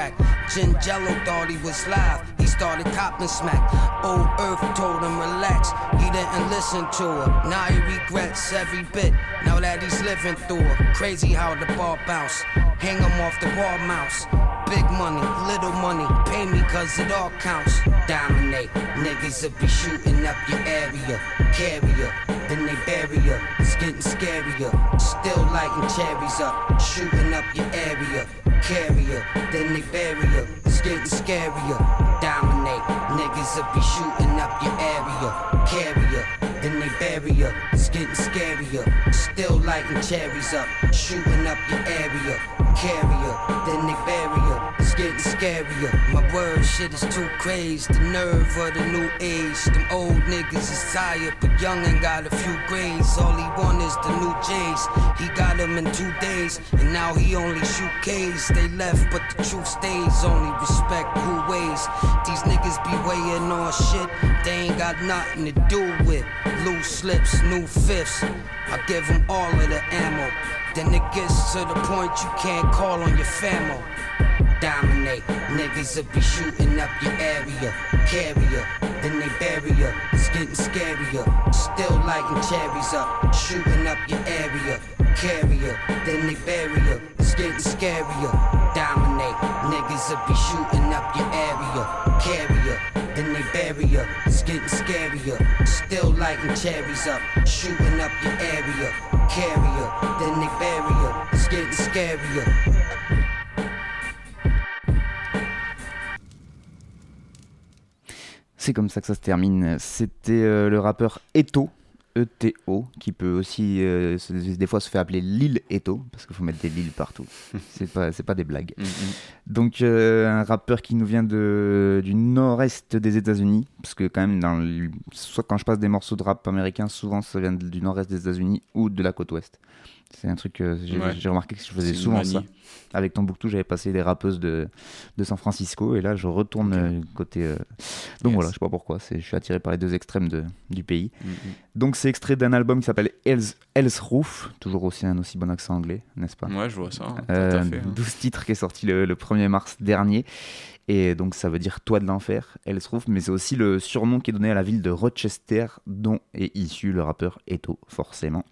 [SPEAKER 11] Jello thought he was live. He started copping smack. Old Earth told him relax. He didn't listen to her. Now he regrets every bit. Now that he's living through her. Crazy how the ball bounce. Hang him off the wall mouse. Big money, little money, pay me cause it all counts. Dominate, niggas will be shooting up your area. Carrier, then they bury ya. It's getting scarier. Still lighting cherries up, shooting up your area. Carrier, then they bury ya. It's getting scarier. Dominate, niggas will be shooting up your area. Carrier, then they bury ya. It's getting scarier. Lighting cherries up, shooting up your area. Carrier, then they ya. It's getting scarier. My word shit is too crazed. The nerve of the new age. Them old niggas is tired, but young and got a few grades. All he want is the new J's. He got them in two days, and now he only shoot K's. They left, but the truth stays. Only respect who weighs. These niggas be weighing on shit they ain't got nothing to do with. Loose slips, new fifths. I give them all of the ammo. Then it gets to the point you can't call on your famo. Dominate, niggas will be shooting up your area. Carrier, then they bury ya. It's getting scarier. Still lighting cherries up, shooting up your area. Carrier, then they bury ya. It's getting scarier. Dominate, niggas will be shooting up your area. Carrier, barrier. It's getting scarier. Still lighting cherries up, shooting up your area. Carrier, then they bury ya. It's getting scarier.
[SPEAKER 5] C'est comme ça que ça se termine. C'était euh, le rappeur Eto, E-T-O, qui peut aussi euh, se- des fois se faire appeler Lil Eto, parce qu'il faut mettre des Lil partout. c'est pas, pas des blagues. Donc euh, un rappeur qui nous vient de, du nord-est des États-Unis, parce que quand même, dans le- soit quand je passe des morceaux de rap américain, souvent ça vient du nord-est des États-Unis ou de la côte ouest. C'est un truc que j'ai
[SPEAKER 6] Ouais.
[SPEAKER 5] remarqué que je faisais souvent ça. Avec Tombouctou, j'avais passé des rappeuses de, de San Francisco et là je retourne euh, côté. euh, Donc voilà, je sais pas pourquoi, je suis attiré par les deux extrêmes de, du pays.
[SPEAKER 6] Mhm.
[SPEAKER 5] Donc c'est extrait d'un album qui s'appelle Hell's, Hell's Roof, toujours aussi un aussi bon accent anglais, n'est-ce pas?
[SPEAKER 6] Ouais, je vois ça, tout à
[SPEAKER 5] Euh,
[SPEAKER 6] fait, hein.
[SPEAKER 5] 12 titres qui est sorti le, le 1er mars dernier. Et donc ça veut dire Toit de l'enfer, Hell's Roof, mais c'est aussi le surnom qui est donné à la ville de Rochester, dont est issu le rappeur Eto, forcément.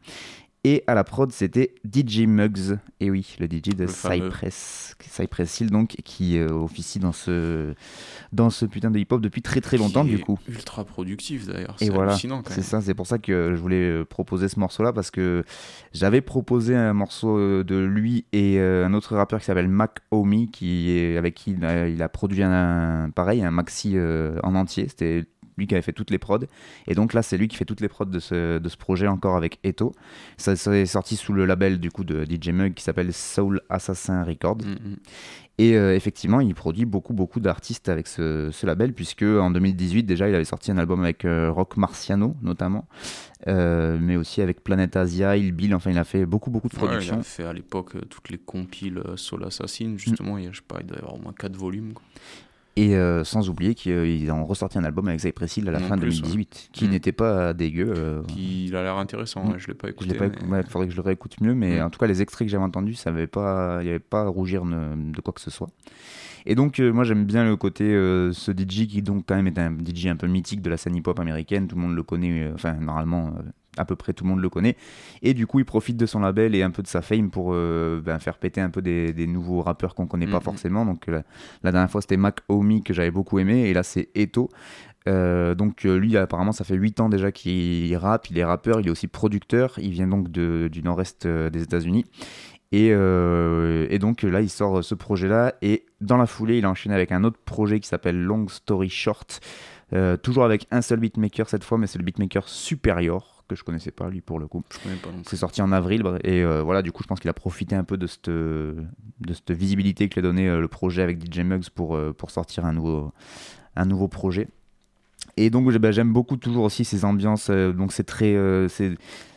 [SPEAKER 5] Et à la prod, c'était DJ Muggs, et oui, le DJ de
[SPEAKER 6] Le.
[SPEAKER 5] Cypress, Cypress Hill, donc, qui euh, officie dans ce, dans ce putain de hip-hop depuis très très longtemps,
[SPEAKER 6] Qui
[SPEAKER 5] du coup.
[SPEAKER 6] Ultra productif d'ailleurs.
[SPEAKER 5] Et
[SPEAKER 6] C'est
[SPEAKER 5] voilà, c'est ça, c'est pour ça que je voulais euh, proposer ce morceau-là parce que j'avais proposé un morceau euh, de lui et euh, un autre rappeur qui s'appelle Mac Omi, qui est avec qui il a, il a produit un, pareil un maxi euh, en entier. C'était lui qui avait fait toutes les prods et donc là c'est lui qui fait toutes les prods de ce, de ce projet encore avec Eto. Ça, ça est sorti sous le label du coup de DJ Mug qui s'appelle Soul Assassin Records.
[SPEAKER 6] Mm,
[SPEAKER 5] Et euh, effectivement, il produit beaucoup, beaucoup d'artistes avec ce, ce label, puisque en 2018, déjà, il avait sorti un album avec euh, Rock Marciano, notamment, euh, mais aussi avec Planet Asia, Il Bill, enfin, il a fait beaucoup, beaucoup de
[SPEAKER 6] Ouais, il
[SPEAKER 5] productions.
[SPEAKER 6] a fait à l'époque toutes les compiles Soul Assassin, justement, il je sais pas, il doit y avoir au moins 4 volumes. quoi.
[SPEAKER 5] Et euh, sans oublier qu'ils ont ressorti un album avec Cypress Hill à la
[SPEAKER 6] En
[SPEAKER 5] fin de
[SPEAKER 6] plus,
[SPEAKER 5] 2018, qui
[SPEAKER 6] Mm.
[SPEAKER 5] n'était pas dégueu. euh,
[SPEAKER 6] Qui, il a l'air intéressant,
[SPEAKER 5] Mm.
[SPEAKER 6] ouais, je l'ai pas
[SPEAKER 5] Je
[SPEAKER 6] écouté.
[SPEAKER 5] l'ai pas
[SPEAKER 6] mais-
[SPEAKER 5] écou- ouais, faudrait que je le réécoute mieux, mais
[SPEAKER 6] Mm.
[SPEAKER 5] en tout cas, les extraits que j'avais entendus, il n'y avait pas à rougir ne- de quoi que ce soit. Et donc, euh, moi, j'aime bien le côté, euh, ce DJ qui, donc, quand même, est un DJ un peu mythique de la scène hip-hop américaine. Tout le monde le connaît, euh, enfin, normalement, euh, à peu près tout le monde le connaît. Et du coup, il profite de son label et un peu de sa fame pour euh, ben, faire péter un peu des, des nouveaux rappeurs qu'on connaît pas
[SPEAKER 6] Mhm.
[SPEAKER 5] forcément. Donc, la, la dernière fois, c'était Mac Omi que j'avais beaucoup aimé, et là, c'est Eto. Euh, donc euh, lui apparemment ça fait 8 ans déjà qu'il rappe, il est rappeur, il est aussi producteur, il vient donc de- du nord-est euh, des États-Unis. Et, euh, et donc là il sort ce projet-là et dans la foulée il a enchaîné avec un autre projet qui s'appelle Long Story Short, euh, toujours avec un seul beatmaker cette fois mais c'est le beatmaker Superior que je connaissais pas lui pour le coup. C'est sorti en avril et euh, voilà du coup je pense qu'il a profité un peu de cette, de cette visibilité que lui a donné euh, le projet avec DJ Muggs pour, euh, pour sortir un nouveau, un nouveau projet. Et donc bah, j'aime beaucoup toujours aussi ces ambiances, euh, donc c'est très, euh,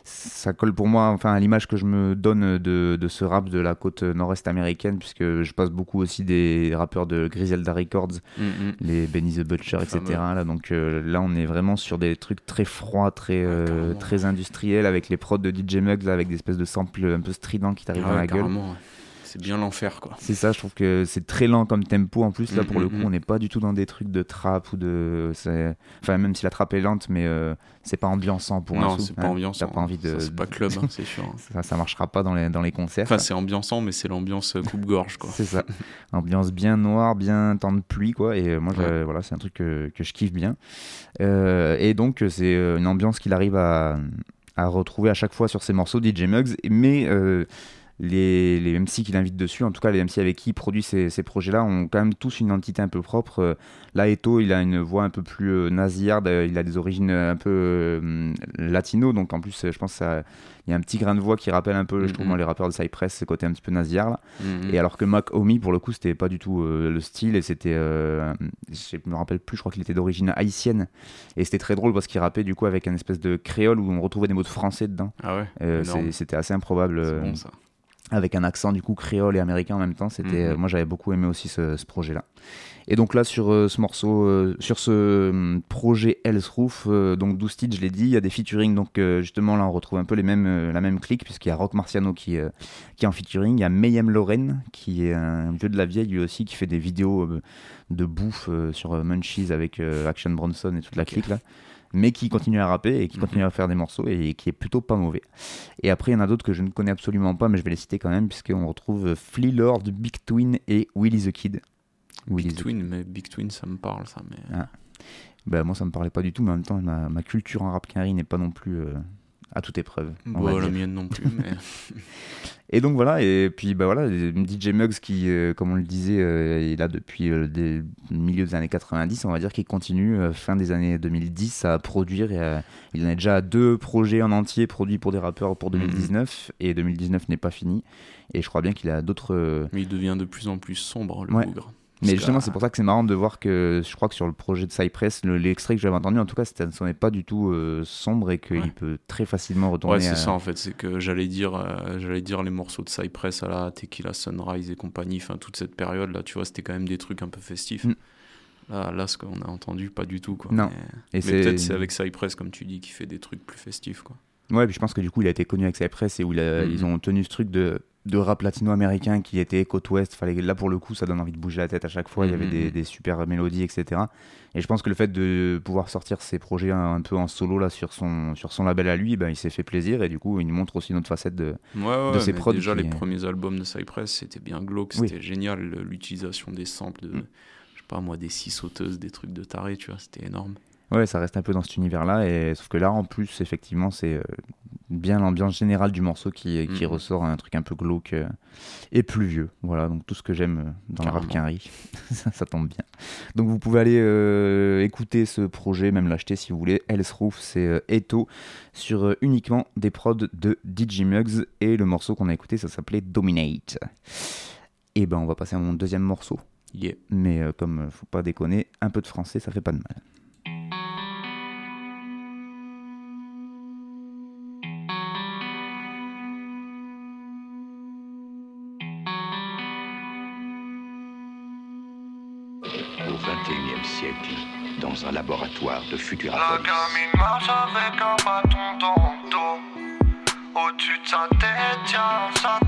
[SPEAKER 5] ça colle pour moi, enfin à l'image que je me donne de, de ce rap de la côte nord-est américaine, puisque je passe beaucoup aussi des rappeurs de Griselda Records,
[SPEAKER 6] Mm, mm.
[SPEAKER 5] les Benny the Butcher, etc.
[SPEAKER 6] fameux.
[SPEAKER 5] Là, donc euh, là on est vraiment sur des trucs très froids, très, euh, très industriels, avec les prods de DJ Muggs, là, avec des espèces de samples un peu stridents qui t'arrivent
[SPEAKER 6] Ah
[SPEAKER 5] dans
[SPEAKER 6] ouais,
[SPEAKER 5] la gueule.
[SPEAKER 6] ouais. C'est bien l'enfer, quoi.
[SPEAKER 5] C'est ça, je trouve que c'est très lent comme tempo. En plus, là,
[SPEAKER 6] Mm,
[SPEAKER 5] pour le
[SPEAKER 6] mm,
[SPEAKER 5] coup,
[SPEAKER 6] mm.
[SPEAKER 5] on n'est pas du tout dans des trucs de trap ou de. Enfin, même si la trap est lente, mais euh, c'est pas ambiançant pour un
[SPEAKER 6] Non,
[SPEAKER 5] sou,
[SPEAKER 6] c'est pas
[SPEAKER 5] hein.
[SPEAKER 6] ambiançant.
[SPEAKER 5] T'as pas envie de.
[SPEAKER 6] C'est pas club, hein, c'est sûr.
[SPEAKER 5] ça, ça marchera pas dans les, dans les concerts.
[SPEAKER 6] Enfin, c'est ambiançant, mais c'est l'ambiance euh, coupe-gorge, quoi.
[SPEAKER 5] C'est ça. Ambiance bien noire, bien temps de pluie, quoi. Et euh, moi,
[SPEAKER 6] Ouais.
[SPEAKER 5] voilà, c'est un truc que, que je kiffe bien. Euh, et donc, c'est une ambiance qu'il arrive à, à retrouver à chaque fois sur ses morceaux, DJ Muggs. Mais euh, les, les MC qu'il invite dessus, en tout cas les MC avec qui il produit ces, ces projets-là, ont quand même tous une identité un peu propre. Euh, Là, Eto, il a une voix un peu plus euh, nasillarde, euh, il a des origines un peu euh, latino, donc en plus, je pense qu'il y a un petit grain de voix qui rappelle un peu, je trouve,
[SPEAKER 6] Mhm.
[SPEAKER 5] moi, les rappeurs de Cypress, ce côté un petit peu nasillard. Là.
[SPEAKER 6] Mhm.
[SPEAKER 5] Et alors que Mac Omi, pour le coup, c'était pas du tout euh, le style, et c'était, euh, je me rappelle plus, je crois qu'il était d'origine haïtienne, et c'était très drôle parce qu'il rappait du coup avec un espèce de créole où on retrouvait des mots de français dedans.
[SPEAKER 6] Ah ouais,
[SPEAKER 5] c'était assez improbable.
[SPEAKER 6] C'est bon, ça.
[SPEAKER 5] Avec un accent du coup créole et américain en même temps. C'était,
[SPEAKER 6] Mhm.
[SPEAKER 5] euh, moi j'avais beaucoup aimé aussi ce, ce projet-là. Et donc là sur euh, ce morceau, euh, sur ce hum, projet Hell's Roof, donc 12 titres, je l'ai dit, il y a des featuring. Donc justement là on retrouve un peu les mêmes, la même clique puisqu'il y a Rock Marciano qui, qui est en featuring. Il y a Mayhem Loren qui est un vieux de la vieille lui aussi qui fait des vidéos de bouffe sur Munchies avec Action Bronson et toute la clique là mais qui continue à rapper et qui continue à faire des morceaux et qui est plutôt pas mauvais. Et après, il y en a d'autres que je ne connais absolument pas, mais je vais les citer quand même, puisqu'on retrouve Flea Lord, Big Twin et Willy the Kid. Willy
[SPEAKER 6] Big
[SPEAKER 5] the-
[SPEAKER 6] Twin, mais Big Twin, ça me parle, ça. Mais...
[SPEAKER 5] Ah. Bah, moi, ça me parlait pas du tout, mais en même temps, ma, ma culture en rap quinri n'est pas non plus euh, à toute épreuve. on
[SPEAKER 6] Bon, la mienne non plus, mais
[SPEAKER 5] Et donc voilà, et puis bah voilà, DJ Muggs qui, euh, comme on le disait, euh, est là depuis euh, le milieu des années 90, on va dire, qui continue euh, fin des années 2010 à produire. Et, euh, il en est déjà à deux projets en entier produits pour des rappeurs pour 2019, et 2019 n'est pas fini. Et je crois bien qu'il a d'autres. euh,
[SPEAKER 6] mais il devient de plus en plus sombre, le
[SPEAKER 5] Ouais.
[SPEAKER 6] bougre.
[SPEAKER 5] Mais justement,
[SPEAKER 6] que-
[SPEAKER 5] c'est pour ça que c'est marrant de voir que je crois que sur le projet de Cypress, le- l'extrait que j'avais entendu, en tout cas, c'était- ce n'est pas du tout euh, sombre et qu'il
[SPEAKER 6] Ouais.
[SPEAKER 5] peut très facilement retourner.
[SPEAKER 6] Ouais, c'est
[SPEAKER 5] à-
[SPEAKER 6] ça en fait, c'est que j'allais dire, euh, j'allais dire les morceaux de Cypress à la Tequila Sunrise et compagnie, enfin toute cette période là, tu vois, c'était quand même des trucs un peu festifs.
[SPEAKER 5] Mm.
[SPEAKER 6] Là, là, ce qu'on a entendu, pas du tout quoi.
[SPEAKER 5] Non.
[SPEAKER 6] Mais, peut-être c'est avec Cypress, comme tu dis, qui fait des trucs plus festifs quoi.
[SPEAKER 5] Ouais, puis je pense que du coup, il a été connu avec Cypress et où il a-
[SPEAKER 6] Mhm.
[SPEAKER 5] ils ont tenu ce truc de, de rap latino-américain qui était côte ouest. Fallait, là, pour le coup, ça donne envie de bouger la tête à chaque fois. Il y avait
[SPEAKER 6] Mhm.
[SPEAKER 5] des, des super mélodies, etc. Et je pense que le fait de pouvoir sortir ses projets un, un peu en solo là sur son, sur son label à lui, ben, il s'est fait plaisir et du coup, il nous montre aussi une autre facette de,
[SPEAKER 6] Ouais, ouais,
[SPEAKER 5] de ses prods.
[SPEAKER 6] déjà
[SPEAKER 5] qui-
[SPEAKER 6] les premiers albums de Cypress, c'était bien glauque,
[SPEAKER 5] Oui.
[SPEAKER 6] c'était génial, l'utilisation des samples de,
[SPEAKER 5] Mm.
[SPEAKER 6] je sais pas moi, des six sauteuses, des trucs de taré, tu vois, c'était énorme.
[SPEAKER 5] Ouais, ça reste un peu dans cet univers-là. Et sauf que là, en plus, effectivement, c'est euh, bien l'ambiance générale du morceau qui, qui
[SPEAKER 6] Mhm.
[SPEAKER 5] ressort un truc un peu glauque euh, et pluvieux. Voilà, donc tout ce que j'aime euh, dans le rap ça, ça tombe bien. Donc vous pouvez aller euh, écouter ce projet, même l'acheter si vous voulez. Else Roof, c'est euh, Eto sur euh, uniquement des prods de DJ Muggs. Et le morceau qu'on a écouté, ça s'appelait Dominate. Et ben, on va passer à mon deuxième morceau.
[SPEAKER 6] Yeah.
[SPEAKER 5] Mais euh, comme euh, faut pas déconner, un peu de français, ça fait pas de mal.
[SPEAKER 12] Dans un laboratoire de
[SPEAKER 4] La
[SPEAKER 12] Futurapolis.
[SPEAKER 4] gamine marche avec un bâton dans le dos. Au-dessus de sa tête, y'a un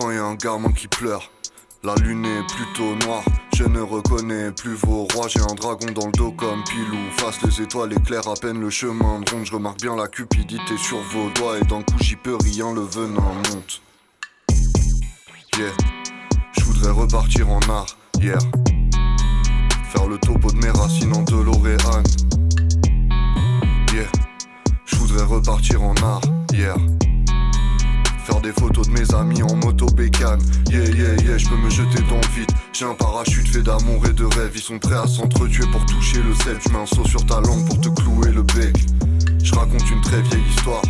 [SPEAKER 13] A un gamin qui pleure. La lune est plutôt noire. Je ne reconnais plus vos rois. J'ai un dragon dans le dos comme Pilou. Face les étoiles éclairent à peine le chemin de ronde. Je remarque bien la cupidité sur vos doigts. Et d'un coup, j'y peux rien. Le venin monte. Yeah. Je voudrais repartir en arrière. Faire le topo de mes racines en DeLorean. Yeah. Je voudrais repartir en arrière. Faire des photos de mes amis en moto bécane. Yeah, yeah, yeah, je peux me jeter dans le vide. J'ai un parachute fait d'amour et de rêve. Ils sont prêts à s'entretuer pour toucher le sel. Tu mets un saut sur ta langue pour te clouer le bec. Je raconte une très vieille histoire.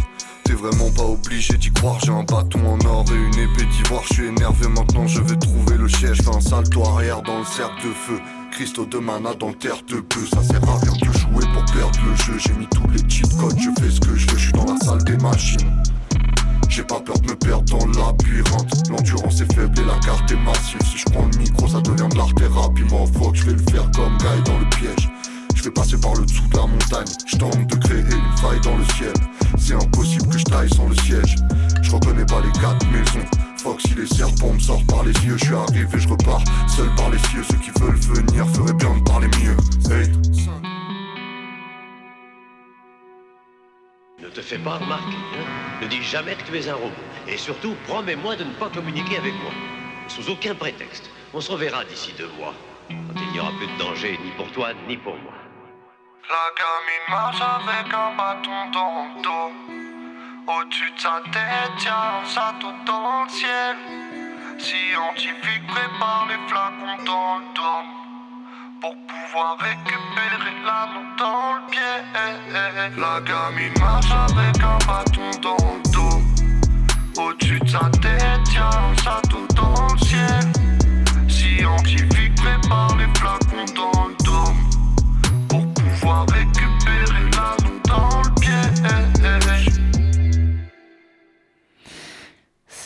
[SPEAKER 13] T'es vraiment pas obligé d'y croire. J'ai un bâton en or et une épée d'ivoire. Je suis énervé maintenant, je vais trouver le siège. Fais un salto arrière dans le cercle de feu. Christo de mana dans terre de peu. Ça sert à rien de jouer pour perdre le jeu. J'ai mis tous les cheat codes, je fais ce que je veux. Je suis dans la salle des machines. J'ai pas peur de me perdre dans le labyrinthe. L'endurance est faible et la carte est massive. Si je prends le micro, ça devient de l'art thérapie. Moi, que je vais le faire comme Guy dans le piège. Je vais passer par le dessous de la montagne. Je tente de créer une faille dans le ciel. C'est impossible que je taille sans le siège. Je reconnais pas les quatre maisons. Fox, si les serpents me sortent par les yeux, je suis arrivé, je repars seul par les cieux. Ceux qui veulent venir feraient bien de parler mieux. Hey.
[SPEAKER 14] Ne te fais pas remarquer. hein. Ne dis jamais que tu es un robot. Et surtout, promets-moi de ne pas communiquer avec moi. Sous aucun prétexte. On se reverra d'ici deux mois. Quand il n'y aura plus de danger ni pour toi ni pour moi.
[SPEAKER 4] La gamine marche avec un bâton dans le dos. Au-dessus de sa tête, y'a un château dans le ciel. Scientifique prépare les flacons dans le dos. Pour pouvoir récupérer l'anneau dans le pied. La gamine marche avec un bâton dans le dos. Au-dessus de sa tête, y'a un château dans le ciel.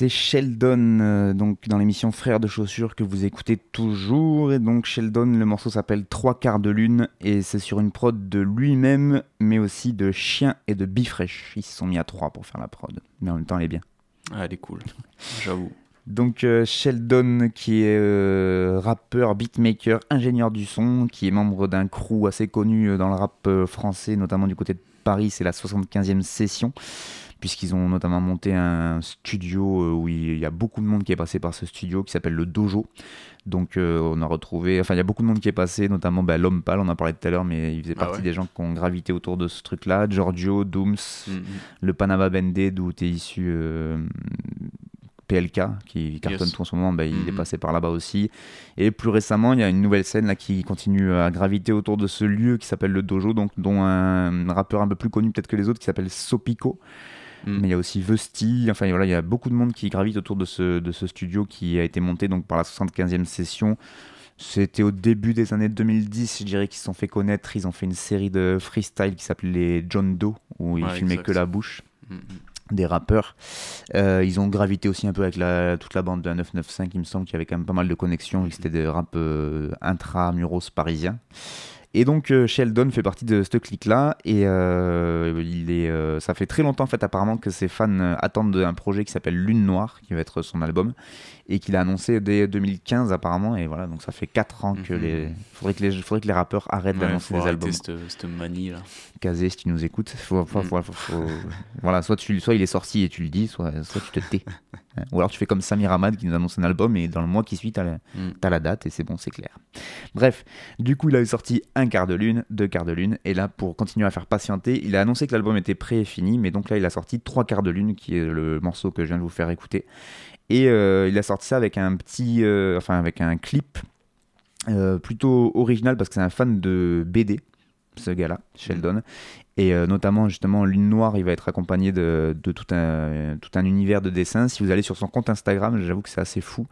[SPEAKER 5] C'est Sheldon, euh, donc dans l'émission Frères de chaussures que vous écoutez toujours. Et donc Sheldon, le morceau s'appelle Trois quarts de lune et c'est sur une prod de lui-même, mais aussi de Chien et de Bifresh. Ils se sont mis à trois pour faire la prod, mais en même temps elle est bien.
[SPEAKER 6] Ah, elle est cool, j'avoue.
[SPEAKER 5] Donc euh, Sheldon, qui est euh, rappeur, beatmaker, ingénieur du son, qui est membre d'un crew assez connu dans le rap français, notamment du côté de Paris, c'est la 75e session, puisqu'ils ont notamment monté un studio euh, où il y a beaucoup de monde qui est passé par ce studio, qui s'appelle le Dojo. Donc euh, on a retrouvé, enfin il y a beaucoup de monde qui est passé, notamment bah, l'homme pâle, on en parlait tout à l'heure, mais il faisait
[SPEAKER 6] Ah
[SPEAKER 5] partie
[SPEAKER 6] ouais.
[SPEAKER 5] des gens qui ont gravité autour de ce truc-là. Giorgio, Dooms,
[SPEAKER 6] Mhm.
[SPEAKER 5] le Panama Bandé, d'où est issu euh, PLK, qui cartonne
[SPEAKER 6] Yes.
[SPEAKER 5] tout en ce moment, bah, il est
[SPEAKER 6] Mhm.
[SPEAKER 5] passé par là-bas aussi. Et plus récemment, il y a une nouvelle scène là, qui continue à graviter autour de ce lieu qui s'appelle le Dojo, donc, dont un rappeur un peu plus connu peut-être que les autres qui s'appelle Sopico.
[SPEAKER 6] Mm.
[SPEAKER 5] Mais il y a aussi Vesti, enfin voilà, il y a beaucoup de monde qui gravite autour de ce, de ce studio qui a été monté donc par la 75e session. C'était au début des années 2010, je dirais qu'ils se sont fait connaître. Ils ont fait une série de freestyle qui s'appelait les John Doe, où ils
[SPEAKER 6] Ouais,
[SPEAKER 5] filmaient
[SPEAKER 6] exact.
[SPEAKER 5] que la bouche
[SPEAKER 6] Mhm.
[SPEAKER 5] des rappeurs. Euh, ils ont gravité aussi un peu avec la, toute la bande de la 995, il me semble qu'il y avait quand même pas mal de connexions, vu que c'était des rap euh, intramuros parisiens. Et donc euh, Sheldon fait partie de ce clic-là, et euh, euh, ça fait très longtemps en fait apparemment que ses fans attendent un projet qui s'appelle Lune Noire, qui va être son album, et qu'il a annoncé dès 2015 apparemment, et voilà, donc ça fait 4 ans que
[SPEAKER 6] Mhm.
[SPEAKER 5] les... Faudrait que les... Faudrait que les rappeurs arrêtent
[SPEAKER 6] Ouais,
[SPEAKER 5] d'annoncer des albums.
[SPEAKER 6] cette, cette manie là.
[SPEAKER 5] Kazé, si tu nous écoutes, faut, faut-
[SPEAKER 6] Mm.
[SPEAKER 5] faut- faut- faut- voilà, soit, tu, soit il est sorti et tu le dis, soit, soit tu te tais. Ou alors tu fais comme Samir Hamad qui nous annonce un album et dans le mois qui suit, t'as la,
[SPEAKER 6] Mm.
[SPEAKER 5] la date et c'est bon, c'est clair. Bref, du coup, il avait sorti un quart de lune, deux quarts de lune, et là, pour continuer à faire patienter, il a annoncé que l'album était prêt et fini, mais donc là, il a sorti trois quarts de lune, qui est le morceau que je viens de vous faire écouter. Et euh, il a sorti ça avec un petit, euh, enfin avec un clip euh, plutôt original parce que c'est un fan de BD, ce gars-là, Sheldon. Et euh, notamment, justement, Lune Noire, il va être accompagné de, de tout, un, tout un univers de dessins. Si vous allez sur son compte Instagram, j'avoue que c'est assez fou.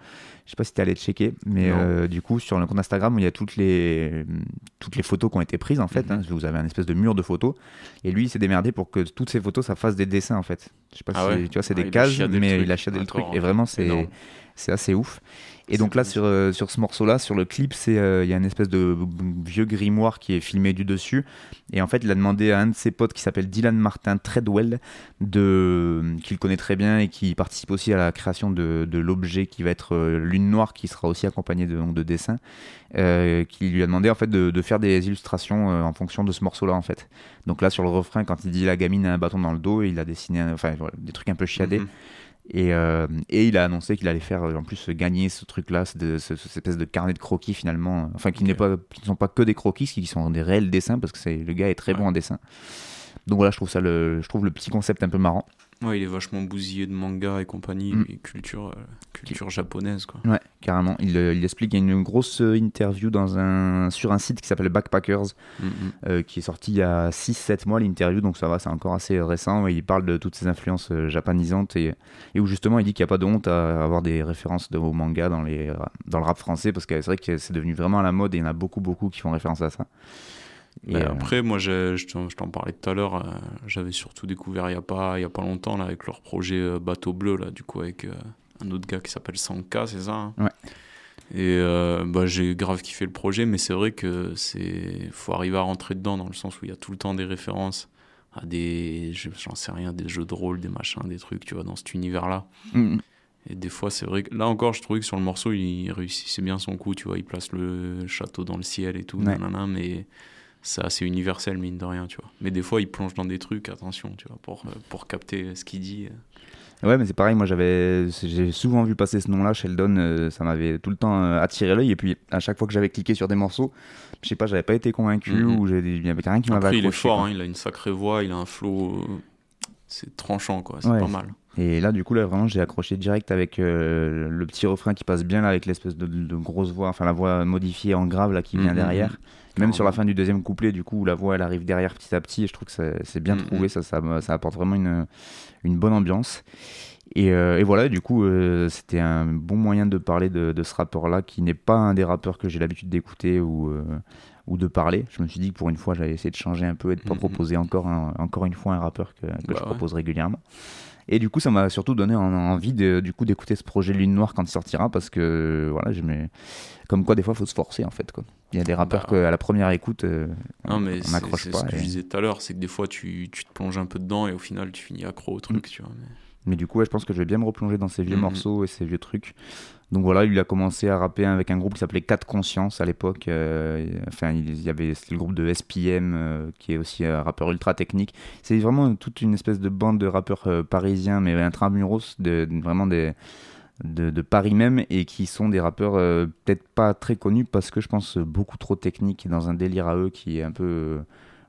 [SPEAKER 5] Je sais pas si tu allé checker, mais euh, du coup, sur le compte Instagram, il y a toutes les, toutes les photos qui ont été prises, en fait. hein. vous avez un espèce de mur de photos. Et lui, il s'est démerdé pour que toutes ces photos, ça fasse des dessins, en fait. Je sais pas
[SPEAKER 6] Ah
[SPEAKER 5] si
[SPEAKER 6] ouais
[SPEAKER 5] tu vois, c'est
[SPEAKER 6] Ah,
[SPEAKER 5] des cases, mais il a chiadé le truc. Et vraiment, c'est assez ouf. Et donc là, sur, euh, sur ce morceau-là, sur le clip, c'est euh, il y a une espèce de vieux grimoire qui est filmé du dessus. Et en fait, il a demandé à un de ses potes qui s'appelle Dylan Martin Treadwell, de, qu'il connaît très bien et qui participe aussi à la création de, de l'objet qui va être euh, Lune Noire, qui sera aussi accompagné de, donc, de dessins, qui lui a demandé en fait de, de faire des illustrations en fonction de ce morceau-là en fait. Donc là, sur le refrain, quand il dit la gamine a un bâton dans le dos, il a dessiné, un- enfin voilà, des trucs un peu chiadés.
[SPEAKER 6] Mhm.
[SPEAKER 5] Et, euh, et il a annoncé qu'il allait faire en plus gagner ce truc-là, cette espèce de carnet de croquis finalement. Enfin, qui pas, qui ne sont pas que des croquis, qui sont des réels dessins parce que le gars est très bon en dessin. Donc voilà, je trouve ça le, je trouve le petit concept un peu marrant.
[SPEAKER 6] Ouais, il est vachement bousillé de manga et compagnie,
[SPEAKER 5] Mm.
[SPEAKER 6] et culture, euh, culture japonaise quoi.
[SPEAKER 5] Ouais, carrément. Il, euh, il explique, il y a une grosse euh, interview dans un, sur un site qui s'appelle Backpackers,
[SPEAKER 6] Mhm.
[SPEAKER 5] euh, qui est sorti il y a 6-7 mois l'interview, donc ça va, c'est encore assez récent. Et il parle de toutes ces influences japanisantes et, et où justement il dit qu'il n'y a pas de honte à avoir des références de, au manga dans, les, dans le rap français, parce que c'est vrai que c'est devenu vraiment à la mode et il y en a beaucoup, beaucoup qui font référence à ça.
[SPEAKER 6] Mais
[SPEAKER 5] euh,
[SPEAKER 6] après, moi, je t'en parlais tout à l'heure, euh, j'avais surtout découvert il n'y a, pas- y a pas longtemps là, avec leur projet euh, Bateau Bleu, là, du coup, avec euh, un autre gars qui s'appelle Sanka, c'est ça hein?
[SPEAKER 5] Ouais.
[SPEAKER 6] Et bah, j'ai grave kiffé le projet, mais c'est vrai que c'est faut arriver à rentrer dedans dans le sens où il y a tout le temps des références à des, je- j'en sais rien, des jeux de rôle, des machins, des trucs, tu vois, dans cet univers-là.
[SPEAKER 5] Mhm.
[SPEAKER 6] Et des fois, c'est vrai que là encore, je trouvais que sur le morceau, il réussissait bien son coup, tu vois, il place le château dans le ciel et tout,
[SPEAKER 5] Ouais.
[SPEAKER 6] nanana, mais c'est assez universel, mine de rien, tu vois. Mais des fois, il plonge dans des trucs, attention, tu vois, pour, euh, pour capter ce qu'il dit.
[SPEAKER 5] Ouais, mais c'est pareil, moi j'avais, j'ai souvent vu passer ce nom-là, Sheldon, euh, ça m'avait tout le temps euh, attiré l'œil, et puis à chaque fois que j'avais cliqué sur des morceaux, je sais pas, j'avais pas été convaincu,
[SPEAKER 6] Mhm.
[SPEAKER 5] ou il y avait rien qui m'avait
[SPEAKER 6] Après, il est
[SPEAKER 5] accroché,
[SPEAKER 6] fort, hein, il a une sacrée voix, il a un flow, euh, c'est tranchant, quoi, c'est
[SPEAKER 5] Ouais.
[SPEAKER 6] pas mal.
[SPEAKER 5] Et là, du coup, là, vraiment, j'ai accroché direct avec euh, le petit refrain qui passe bien là, avec l'espèce de, de grosse voix, enfin la voix modifiée en grave là qui vient
[SPEAKER 6] Mhm,
[SPEAKER 5] derrière. Même sur la fin du deuxième couplet, du coup, où la voix elle arrive derrière petit à petit, et je trouve que c'est- bien
[SPEAKER 6] Mhm.
[SPEAKER 5] trouvé, ça, ça, apporte vraiment une, une bonne ambiance. Et, euh, et voilà, du coup, euh, c'était un bon moyen de parler de, de ce rappeur-là, qui n'est pas un des rappeurs que j'ai l'habitude d'écouter ou, euh, ou de parler. Je me suis dit que pour une fois, j'allais essayer de changer un peu et de pas
[SPEAKER 6] Mhm.
[SPEAKER 5] proposer encore, un- encore une fois un rappeur que, que
[SPEAKER 6] Bah
[SPEAKER 5] je
[SPEAKER 6] ouais.
[SPEAKER 5] propose régulièrement. Et du coup, ça m'a surtout donné en- envie de, du coup d'écouter ce projet Lune Noire quand il sortira parce que voilà, j'aimais. Comme quoi, des fois, faut se forcer en fait. Quoi. Il y a des rappeurs
[SPEAKER 6] Bah,
[SPEAKER 5] qu'à la première écoute, euh,
[SPEAKER 6] Non,
[SPEAKER 5] on-
[SPEAKER 6] mais
[SPEAKER 5] on
[SPEAKER 6] c'est
[SPEAKER 5] n'accroche
[SPEAKER 6] c'est
[SPEAKER 5] pas.
[SPEAKER 6] ce que je disais tout à l'heure, c'est que des fois tu, tu te plonges un peu dedans et au final tu finis accro au truc,
[SPEAKER 5] Mm.
[SPEAKER 6] tu vois. mais-
[SPEAKER 5] Mais du coup, ouais, je pense que je vais bien me replonger dans ces vieux
[SPEAKER 6] Mhm.
[SPEAKER 5] morceaux et ces vieux trucs. Donc voilà, il a commencé à rapper avec un groupe qui s'appelait 4 Conscience à l'époque. euh, enfin, il y avait c'était le groupe de SPM euh, qui est aussi un rappeur ultra technique. C'est vraiment toute une espèce de bande de rappeurs euh, parisiens, mais intramuros, de, vraiment des, de, de Paris même, et qui sont des rappeurs euh, peut-être pas très connus parce que je pense beaucoup trop techniques dans un délire à eux qui est un peu. euh,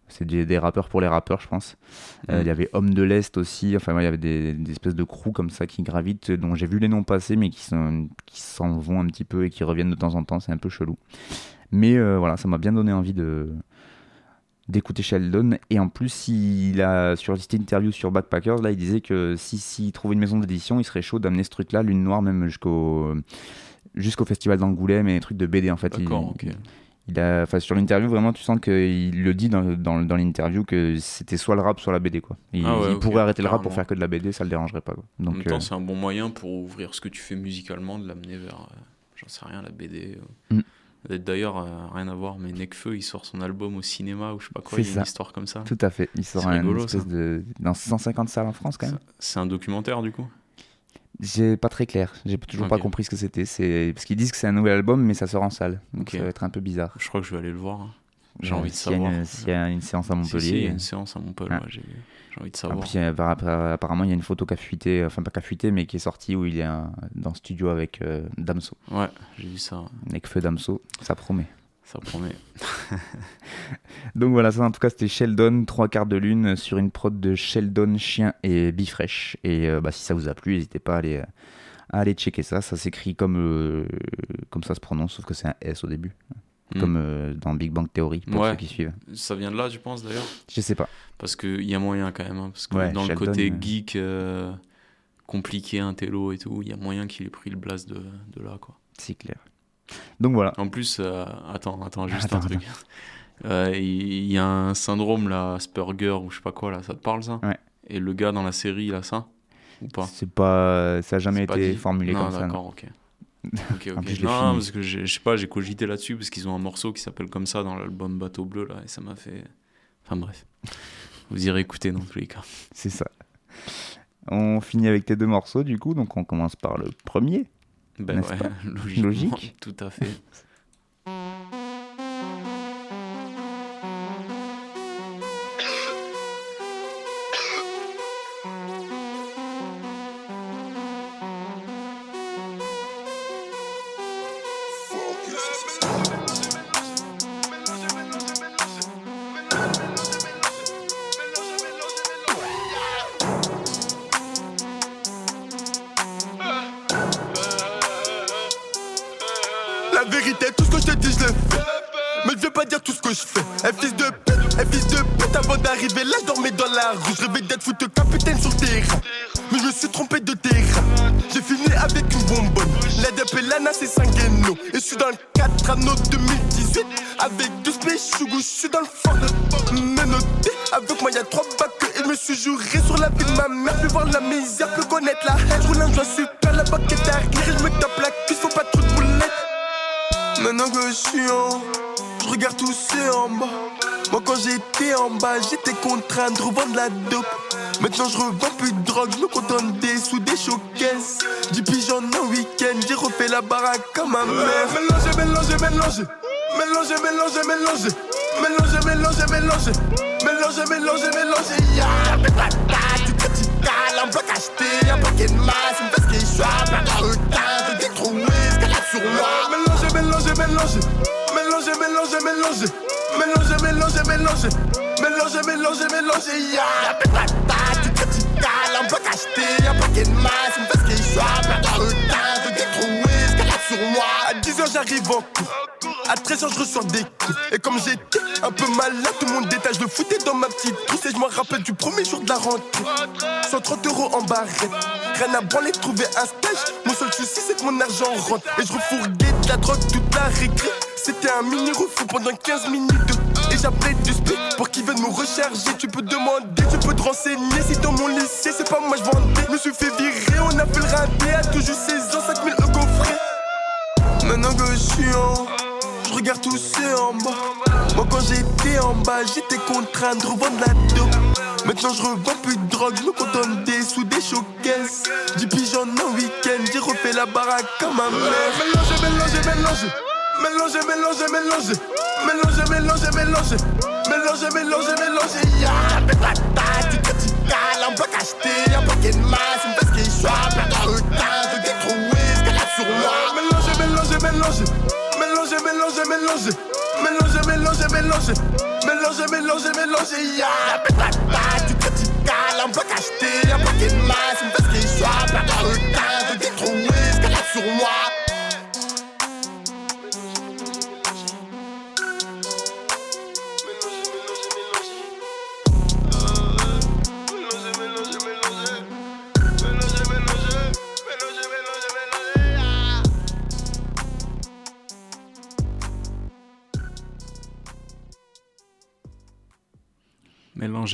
[SPEAKER 5] c'est des, des rappeurs pour les rappeurs, je pense. Euh,
[SPEAKER 6] Mm.
[SPEAKER 5] Il y avait Homme de l'Est aussi. Enfin, ouais, il y avait des, des espèces de crews comme ça qui gravitent, dont j'ai vu les noms passer, mais qui sont- qui s'en vont un petit peu et qui reviennent de temps en temps. C'est un peu chelou. Mais voilà, ça m'a bien donné envie de d'écouter Sheldon et en plus il a sur cette interview sur Backpackers là il disait que si s'il trouvait une maison d'édition il serait chaud d'amener ce truc là Lune Noire même jusqu'au jusqu'au festival d'Angoulême et des trucs de BD en fait il,
[SPEAKER 6] D'accord, ok.
[SPEAKER 5] il a, enfin, sur l'interview, vraiment, tu sens qu'il le dit dans, dans, dans l'interview que c'était soit le rap, soit la BD. Quoi. Il,
[SPEAKER 6] Ah ouais,
[SPEAKER 5] il
[SPEAKER 6] ok,
[SPEAKER 5] pourrait arrêter le rap pour faire que de la BD, ça le dérangerait pas. Quoi.
[SPEAKER 6] en
[SPEAKER 5] Donc,
[SPEAKER 6] même temps,
[SPEAKER 5] euh,
[SPEAKER 6] c'est un bon moyen pour ouvrir ce que tu fais musicalement, de l'amener vers, euh, j'en sais rien, la BD. euh.
[SPEAKER 5] Mm.
[SPEAKER 6] D'ailleurs, euh, rien à voir, mais Necfeu, il sort son album au cinéma ou je sais pas quoi, il y a
[SPEAKER 5] ça.
[SPEAKER 6] une histoire comme ça.
[SPEAKER 5] Tout à fait. Il sort un
[SPEAKER 6] rigolo,
[SPEAKER 5] espèce de. dans 150 salles en France, quand même.
[SPEAKER 6] C'est un documentaire, du coup?
[SPEAKER 5] J'ai pas très clair. J'ai toujours pas compris ce que c'était. Parce qu'ils disent que c'est un nouvel album, mais ça sort en salle. Donc ça va être un peu bizarre.
[SPEAKER 6] Je crois que je vais aller le voir. hein. J'ai
[SPEAKER 5] Euh,
[SPEAKER 6] envie de savoir.
[SPEAKER 5] S'il y a une séance à
[SPEAKER 6] Si, si,
[SPEAKER 5] Montpellier.
[SPEAKER 6] il y a une séance à Montpellier,
[SPEAKER 5] Ah.
[SPEAKER 6] ouais, j'ai j'ai envie de savoir.
[SPEAKER 5] appa- apparemment, il y a une photo qui a fuité, enfin pas qui a fuité, mais qui est sortie où il est dans le studio avec euh, Damso.
[SPEAKER 6] Ouais, j'ai vu ça.
[SPEAKER 5] Avec Feu Damso, ça promet.
[SPEAKER 6] Ça promet.
[SPEAKER 5] Donc voilà, ça en tout cas c'était Sheldon, trois quarts de lune sur une prod de Sheldon, Chien et Bifresh. Et euh, bah, si ça vous a plu, n'hésitez pas à aller, à aller checker ça. Ça s'écrit comme, euh, comme ça se prononce, sauf que c'est un S au début.
[SPEAKER 6] Mm.
[SPEAKER 5] Comme euh, dans Big Bang Theory, pour
[SPEAKER 6] Ouais.
[SPEAKER 5] ceux qui suivent.
[SPEAKER 6] Ça vient de là, tu penses d'ailleurs
[SPEAKER 5] Je sais pas.
[SPEAKER 6] Parce qu'il y a moyen quand même. hein, parce que
[SPEAKER 5] Ouais,
[SPEAKER 6] dans
[SPEAKER 5] Sheldon,
[SPEAKER 6] le côté
[SPEAKER 5] euh.
[SPEAKER 6] geek, euh, compliqué, intello et tout, il y a moyen qu'il ait pris le blast de, de là. quoi.
[SPEAKER 5] C'est clair. Donc voilà.
[SPEAKER 6] En plus, euh, attends, attends, juste
[SPEAKER 5] Attends,
[SPEAKER 6] un truc. Il y a un syndrome là, Asperger ou je sais pas quoi là, ça te parle ça?
[SPEAKER 5] Ouais.
[SPEAKER 6] Et le gars dans la série, il a ça? Ou pas?
[SPEAKER 5] C'est pas, ça a jamais
[SPEAKER 6] pas
[SPEAKER 5] été formulé
[SPEAKER 6] non,
[SPEAKER 5] comme ça.
[SPEAKER 6] d'accord,
[SPEAKER 5] non.
[SPEAKER 6] Ok,
[SPEAKER 5] En
[SPEAKER 6] ok.
[SPEAKER 5] plus,
[SPEAKER 6] non, parce que je sais pas, j'ai cogité là-dessus parce qu'ils ont un morceau qui s'appelle comme ça dans l'album Bateau Bleu là, et ça m'a fait. Enfin bref. Vous irez écouter dans tous les cas.
[SPEAKER 5] C'est ça. On finit avec tes deux morceaux du coup, donc on commence par le premier.
[SPEAKER 6] Ben ouais,
[SPEAKER 5] Logique.
[SPEAKER 6] Tout à fait.
[SPEAKER 15] En week-end, j'ai refait la baraque comme ma mère. Mélanger, mélanger, mélanger. Mélanger, mélanger, mélanger. Mélanger, mélanger, mélanger. Mélanger, mélanger, mélanger. Ya, pétata, du critical, un bloc acheté, un paquet de masse, une veste qui échoue, plein de requins, de détroués, escalade sur moi. Mélanger, mélanger, mélanger. Mélanger, mélanger, mélanger. Mélanger, mélanger, mélanger. Mélanger, mélanger, mélanger. Ya, du critical, un bloc acheté, un paquet de masse, une veste qui échoue, plein de sur moi. À 10h j'arrive en cours. À 13h je reçois des coups Et comme j'étais un peu malade Tout mon détail je le foutais dans ma petite trousse Et je me rappelle du premier jour de la rentrée 130 euros en barrette Rien à branler, trouver un stage Mon seul souci c'est que mon argent rentre Et je refourguais de la drogue toute la récré C'était un mini refou pendant 15 minutes Et j'apprête du speed pour qu'ils viennent me recharger. Tu peux demander, tu peux te renseigner. Si dans mon lycée, c'est pas moi je vendais. Me suis fait virer, on a fait le raté tout juste 16 ans, 5000 euros coffrés. Maintenant que je suis en je regarde tous ceux en bas. Moi quand j'étais en bas, j'étais contraint de revendre la dope. Maintenant je revends plus de drogue, je me contente des sous des showcases. Du pigeon en week-end, j'ai refait la baraque comme ma mère. Mélanger, mélanger, mélanger. Mélanger, mélanger, mélanger. Mélanger, mélanger, mélanger. Mélanger, mélanger, mélanger. Ya, fais ta taille, tu te cales, un bloc acheté, un paquet de masse, une veste qui soit, plein de retard, je trouvé, ce qu'elle a sur moi. Mélanger, mélanger, mélanger. Mélanger, mélanger, mélanger. Mélanger, mélanger, mélanger. Mélanger. Ya, ta taille, tu te cales, un bloc acheté, un paquet de masse, une veste qui soit, plein de retard, je trouvé, ce sur moi.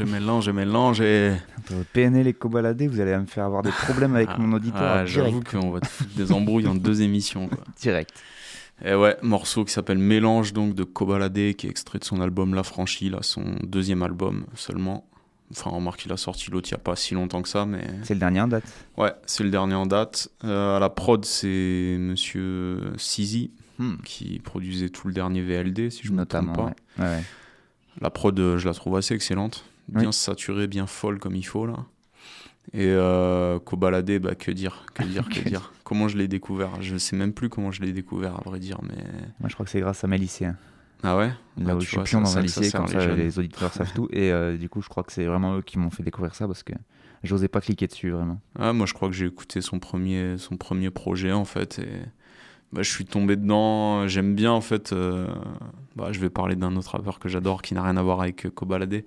[SPEAKER 6] Mélange, mélange, mélange et.
[SPEAKER 5] Entre PNL et Cobaladé, vous allez me faire avoir des problèmes avec mon auditoire.
[SPEAKER 6] Ah, J'avoue qu'on va te foutre des embrouilles en deux émissions. Quoi.
[SPEAKER 5] Direct.
[SPEAKER 6] Et ouais, morceau qui s'appelle Mélange donc de Cobaladé, qui est extrait de son album La Franchie, là, son deuxième album seulement. Enfin, remarque, il a sorti l'autre il n'y a pas si longtemps que ça, mais.
[SPEAKER 5] C'est le dernier en date
[SPEAKER 6] Ouais, c'est le dernier en date. Euh, à la prod, c'est monsieur Sizi,
[SPEAKER 5] Hmm.
[SPEAKER 6] qui produisait tout le dernier VLD, si je ne me trompe pas.
[SPEAKER 5] ouais. Ouais, ouais.
[SPEAKER 6] La prod, euh, je la trouve assez excellente. Bien
[SPEAKER 5] Oui.
[SPEAKER 6] saturée, bien folle comme il faut, là. Et euh, Cobaladé, bah, que dire, que dire, que dire. Comment je l'ai découvert? Je sais même plus comment je l'ai découvert, à vrai dire, mais...
[SPEAKER 5] Moi, je crois que c'est grâce à mes lycéens.
[SPEAKER 6] Ah ouais?
[SPEAKER 5] Là
[SPEAKER 6] Ah,
[SPEAKER 5] où je suis pion dans un lycée, comme
[SPEAKER 6] les
[SPEAKER 5] ça
[SPEAKER 6] jeunes.
[SPEAKER 5] les auditeurs savent tout. Et euh, du coup, je crois que c'est vraiment eux qui m'ont fait découvrir ça parce que j'osais pas cliquer dessus vraiment.
[SPEAKER 6] Ah, moi, je crois que j'ai écouté son premier, son premier projet, en fait, et bah, je suis tombé dedans. J'aime bien, en fait. euh, bah, je vais parler d'un autre rappeur que j'adore qui n'a rien à voir avec euh, Kobalade.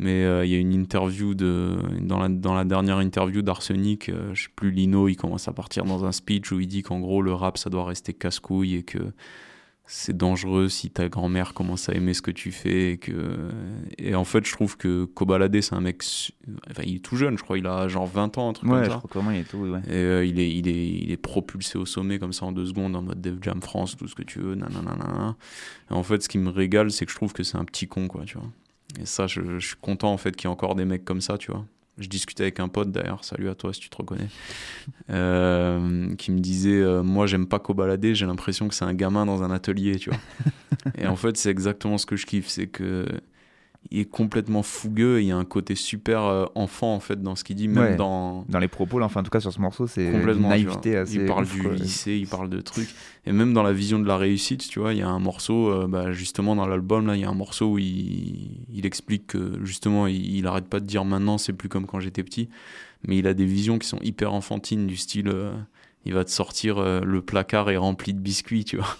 [SPEAKER 6] Mais euh, il y a une interview de. Dans la, dernière interview d'Arsenic, euh, je sais plus, Lino, il commence à partir dans un speech où il dit qu'en gros, le rap, ça doit rester casse-couille et que c'est dangereux si ta grand-mère commence à aimer ce que tu fais et que et en fait je trouve que Kobalade c'est un mec enfin, il est tout jeune je crois il a genre 20 ans un truc
[SPEAKER 5] Ouais,
[SPEAKER 6] comme
[SPEAKER 5] je
[SPEAKER 6] ça
[SPEAKER 5] crois que vraiment il est tout. Ouais.
[SPEAKER 6] et euh, il, est, il, est, il est propulsé au sommet comme ça en deux secondes en mode Def Jam France, tout ce que tu veux, nanana. Et en fait, ce qui me régale, c'est que je trouve que c'est un petit con, quoi, tu vois. Et ça, je, je suis content en fait qu'il y ait encore des mecs comme ça, tu vois. Je discutais avec un pote d'ailleurs, salut à toi si tu te reconnais, euh, qui me disait euh, Moi, j'aime pas Kobalade, j'ai l'impression que c'est un gamin dans un atelier, tu vois. et en fait, c'est exactement ce que je kiffe, c'est que il est complètement fougueux, et il y a un côté super euh, enfant en fait dans ce qu'il dit, même
[SPEAKER 5] Ouais.
[SPEAKER 6] dans,
[SPEAKER 5] Dans les propos, là, enfin, en tout cas, sur ce morceau, c'est
[SPEAKER 6] complètement
[SPEAKER 5] naïveté assez.
[SPEAKER 6] il parle
[SPEAKER 5] ouf,
[SPEAKER 6] du
[SPEAKER 5] quoi.
[SPEAKER 6] lycée il parle de trucs et même dans la vision de la réussite tu vois il y a un morceau euh, bah, justement dans l'album là il y a un morceau où il, il explique que justement il, il arrête pas de dire maintenant c'est plus comme quand j'étais petit mais il a des visions qui sont hyper enfantines du style euh, il va te sortir euh, le placard est rempli de biscuits tu vois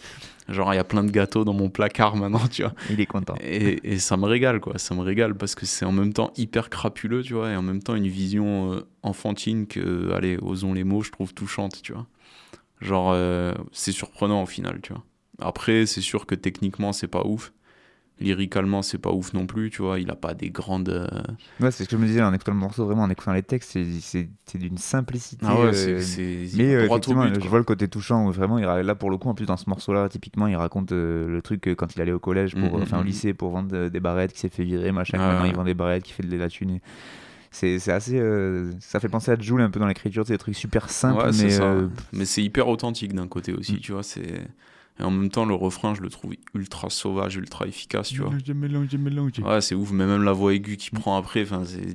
[SPEAKER 6] genre il y a plein de gâteaux dans mon placard maintenant tu vois
[SPEAKER 5] Il est content.
[SPEAKER 6] et, et ça me régale, quoi. Ça me régale parce que c'est en même temps hyper crapuleux, tu vois, et en même temps une vision euh, enfantine que, allez, osons les mots, je trouve touchante, tu vois. Genre, euh, c'est surprenant au final, tu vois. Après, c'est sûr que techniquement, c'est pas ouf. Lyricalement, c'est pas ouf non plus, tu vois. Il a pas des grandes. euh,
[SPEAKER 5] Ouais, c'est ce que je me disais en écoutant le morceau, vraiment en écoutant les textes, c'est- d'une simplicité.
[SPEAKER 6] Ah ouais,
[SPEAKER 5] euh,
[SPEAKER 6] c'est- il
[SPEAKER 5] mais euh, effectivement,
[SPEAKER 6] but,
[SPEAKER 5] je vois le côté touchant où vraiment, il, là pour le coup, en plus dans ce morceau-là, typiquement, il raconte euh, le truc euh, quand il allait au collège, pour,
[SPEAKER 6] Mhm,
[SPEAKER 5] enfin au
[SPEAKER 6] mhm.
[SPEAKER 5] lycée, pour vendre euh, des barrettes, qui s'est fait virer, machin,
[SPEAKER 6] Ah
[SPEAKER 5] maintenant il vend des barrettes, qui fait de la thune. et- C'est assez. euh, ça fait penser à Joule un peu dans l'écriture, c'est des trucs super simples,
[SPEAKER 6] Ouais,
[SPEAKER 5] mais. euh,
[SPEAKER 6] c'est hyper authentique d'un côté aussi,
[SPEAKER 5] Mm.
[SPEAKER 6] tu vois. C'est et en même temps le refrain, je le trouve ultra sauvage, ultra efficace, tu vois.
[SPEAKER 5] Mélanger, mélanger.
[SPEAKER 6] Ouais, c'est ouf, mais même la voix aiguë qui prend après,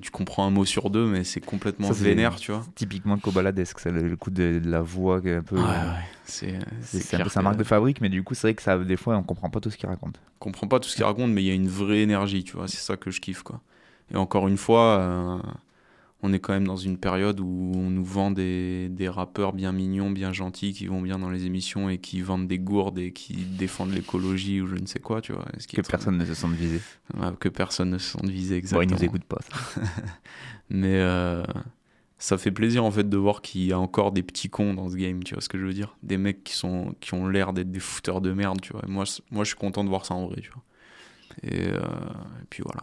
[SPEAKER 6] tu comprends un mot sur deux, mais c'est complètement
[SPEAKER 5] Ça,
[SPEAKER 6] vénère, tu vois.
[SPEAKER 5] Typiquement Cobaladesque, ça, le, le coup de, de la voix qui est un peu.
[SPEAKER 6] Ouais, ouais, c'est
[SPEAKER 5] c'est
[SPEAKER 6] c'est
[SPEAKER 5] un peu sa
[SPEAKER 6] que-
[SPEAKER 5] marque de fabrique, mais du coup, c'est vrai que ça, des fois, on comprend pas tout ce qu'il raconte.
[SPEAKER 6] comprends pas tout ce qu'il raconte, mais il y a une vraie énergie, tu vois. C'est ça que je kiffe, quoi. Et encore une fois, euh, on est quand même dans une période où on nous vend des, des rappeurs bien mignons, bien gentils, qui vont bien dans les émissions et qui vendent des gourdes et qui défendent l'écologie ou je ne sais quoi, tu vois. Ce qui
[SPEAKER 5] Que personne ne se sente visé.
[SPEAKER 6] Ouais, que personne ne se sente visé,
[SPEAKER 5] Bon,
[SPEAKER 6] exactement.
[SPEAKER 5] ils nous écoutent pas, ça.
[SPEAKER 6] Mais euh, ça fait plaisir en fait de voir qu'il y a encore des petits cons dans ce game, tu vois ce que je veux dire Des mecs qui, sont, qui ont l'air d'être des fouteurs de merde, tu vois. Et moi, moi, je suis content de voir ça en vrai, tu vois. Et, euh, et puis voilà.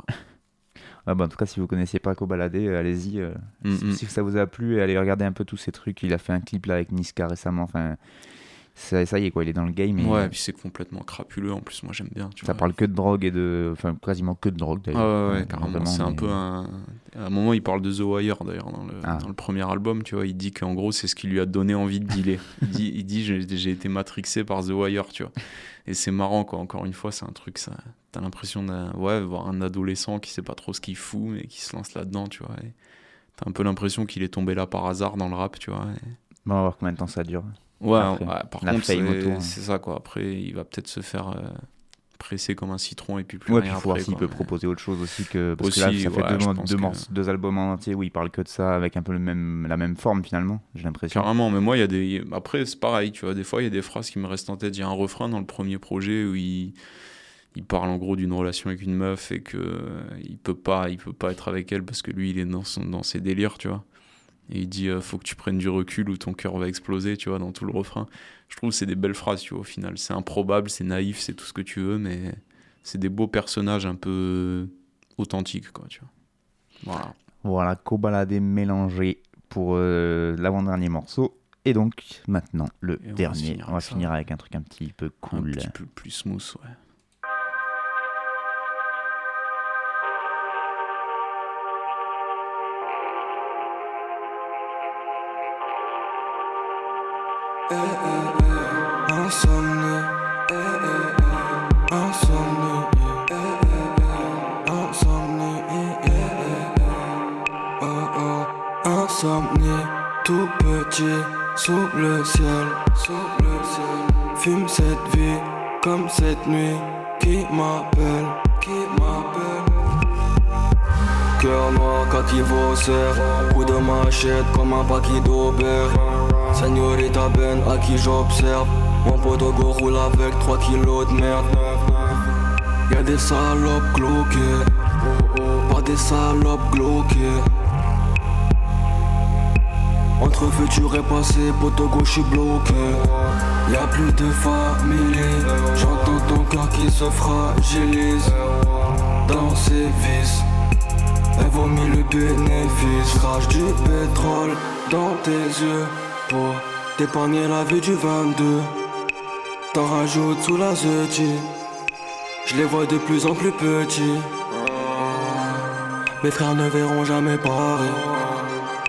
[SPEAKER 5] Ah bah, en tout cas, si vous connaissiez pas Cobaladé, euh, allez-y. euh,
[SPEAKER 6] Mm,
[SPEAKER 5] si,
[SPEAKER 6] mm.
[SPEAKER 5] si ça vous a plu, allez regarder un peu tous ces trucs. Il a fait un clip là avec Niska récemment. Enfin, ça, ça y est quoi, il est dans le game. et-
[SPEAKER 6] Ouais, et puis c'est complètement crapuleux en plus, moi j'aime bien. Tu
[SPEAKER 5] ça
[SPEAKER 6] vois.
[SPEAKER 5] parle que de drogue et de. Enfin, quasiment que de drogue
[SPEAKER 6] Ah
[SPEAKER 5] d'ailleurs.
[SPEAKER 6] ouais, ouais,
[SPEAKER 5] Euh,
[SPEAKER 6] carrément. C'est un peu un. À un moment, il parle de The Wire d'ailleurs dans le,
[SPEAKER 5] Ah.
[SPEAKER 6] dans le premier album. Tu vois, il dit qu'en gros, c'est ce qui lui a donné envie de dealer. il dit, il dit j'ai, j'ai été matrixé par The Wire, tu vois. Et c'est marrant, quoi. Encore une fois, c'est un truc, ça. T'as l'impression de ouais, voir un adolescent qui sait pas trop ce qu'il fout, mais qui se lance là-dedans, tu vois. T'as un peu l'impression qu'il est tombé là par hasard dans le rap, tu vois. et-
[SPEAKER 5] Bon, on va voir combien de temps ça dure.
[SPEAKER 6] Ouais,
[SPEAKER 5] Après,
[SPEAKER 6] ouais, par contre, c'est,
[SPEAKER 5] hein.
[SPEAKER 6] ça, quoi. Après, il va peut-être se faire euh, presser comme un citron et puis plus
[SPEAKER 5] Ouais,
[SPEAKER 6] rien
[SPEAKER 5] puis il faut voir
[SPEAKER 6] après,
[SPEAKER 5] s'il
[SPEAKER 6] quoi.
[SPEAKER 5] peut proposer autre chose aussi que. Parce que
[SPEAKER 6] Aussi,
[SPEAKER 5] là, ça fait
[SPEAKER 6] ouais, que-
[SPEAKER 5] deux albums en entier où il parle que de ça avec un peu le même, la même forme finalement, j'ai l'impression.
[SPEAKER 6] Carrément, mais moi, il y a des. Après, c'est pareil, tu vois. Des fois, il y a des phrases qui me restent en tête. Il y a un refrain dans le premier projet où il, il parle en gros d'une relation avec une meuf et que euh, il peut pas, il peut pas être avec elle parce que lui, il est dans, son, dans ses délires, tu vois. Et il dit, euh, faut que tu prennes du recul ou ton cœur va exploser, tu vois, dans tout le refrain. Je trouve que c'est des belles phrases, tu vois, au final. C'est improbable, c'est naïf, c'est tout ce que tu veux, mais c'est des beaux personnages un peu authentiques, quoi, tu vois. Voilà.
[SPEAKER 5] Voilà, Cobaladé mélangé pour euh, l'avant-dernier morceau. Et donc, maintenant, le
[SPEAKER 6] Et on va
[SPEAKER 5] dernier.
[SPEAKER 6] finir
[SPEAKER 5] On va finir avec un truc un petit peu cool.
[SPEAKER 6] Un petit peu plus smooth, ouais.
[SPEAKER 16] Tout petit, sous le ciel, sous le ciel. Fume cette vie, comme cette nuit, qui m'appelle, qui m'appelle? Cœur noir, cativo serre Coup de machette comme un paquet d'Aubert Señorita Ben à qui j'observe Mon poteau go roule avec 3 kilos de merde. Y'a des salopes glauquées Pas des salopes glauquées Entre futur et passé, poteau gauche suis bloqué. Y'a plus de famille. J'entends ton cœur qui se fragilise Dans ses vis elle vomit le bénéfice, crache du pétrole dans tes yeux pour t'épargner la vie du 22. T'en rajoutes sous la zeti. Je les vois de plus en plus petits. Mes frères ne verront jamais Paris.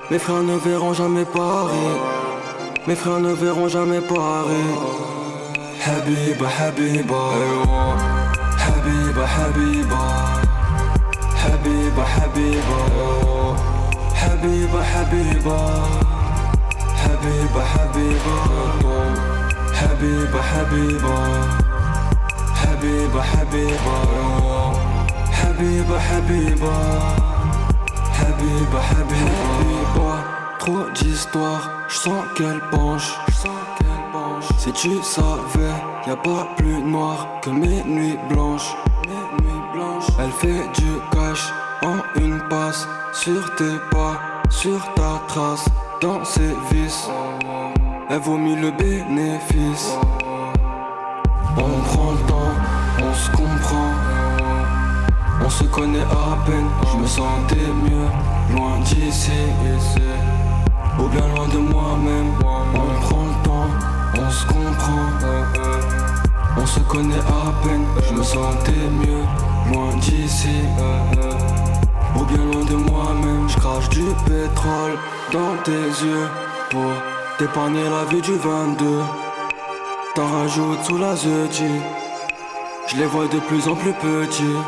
[SPEAKER 16] Mes frères ne verront jamais Paris. Mes frères ne verront jamais Paris. Habiba, Habiba. Habiba, Habiba. Habiba, Habiba. Habiba, Habiba. حبيبة حبيبة حبيبة حبيبة حبيبة حبيبة حبيبة حبيبة حبيبة حبيبة Trop d'histoires, j'sens qu'elle penche, qu'elle penche. Si tu savais, y a pas plus noir que mes nuits blanches. Mes nuits blanches. Elle fait du cash en une passe sur tes pas, sur ta trace, dans ses vis. Elle vomit le bénéfice. On prend le temps, on se comprend. On se connaît à peine, je me sentais mieux loin d'ici. Ou bien loin de moi-même, on prend le temps, on se comprend. On se connaît à peine, je me sentais mieux loin d'ici. Ou bien loin de moi-même, je crache du pétrole dans tes yeux pour t'épargner la vie du 22. T'en rajoutes sous la zeti, je les vois de plus en plus petits.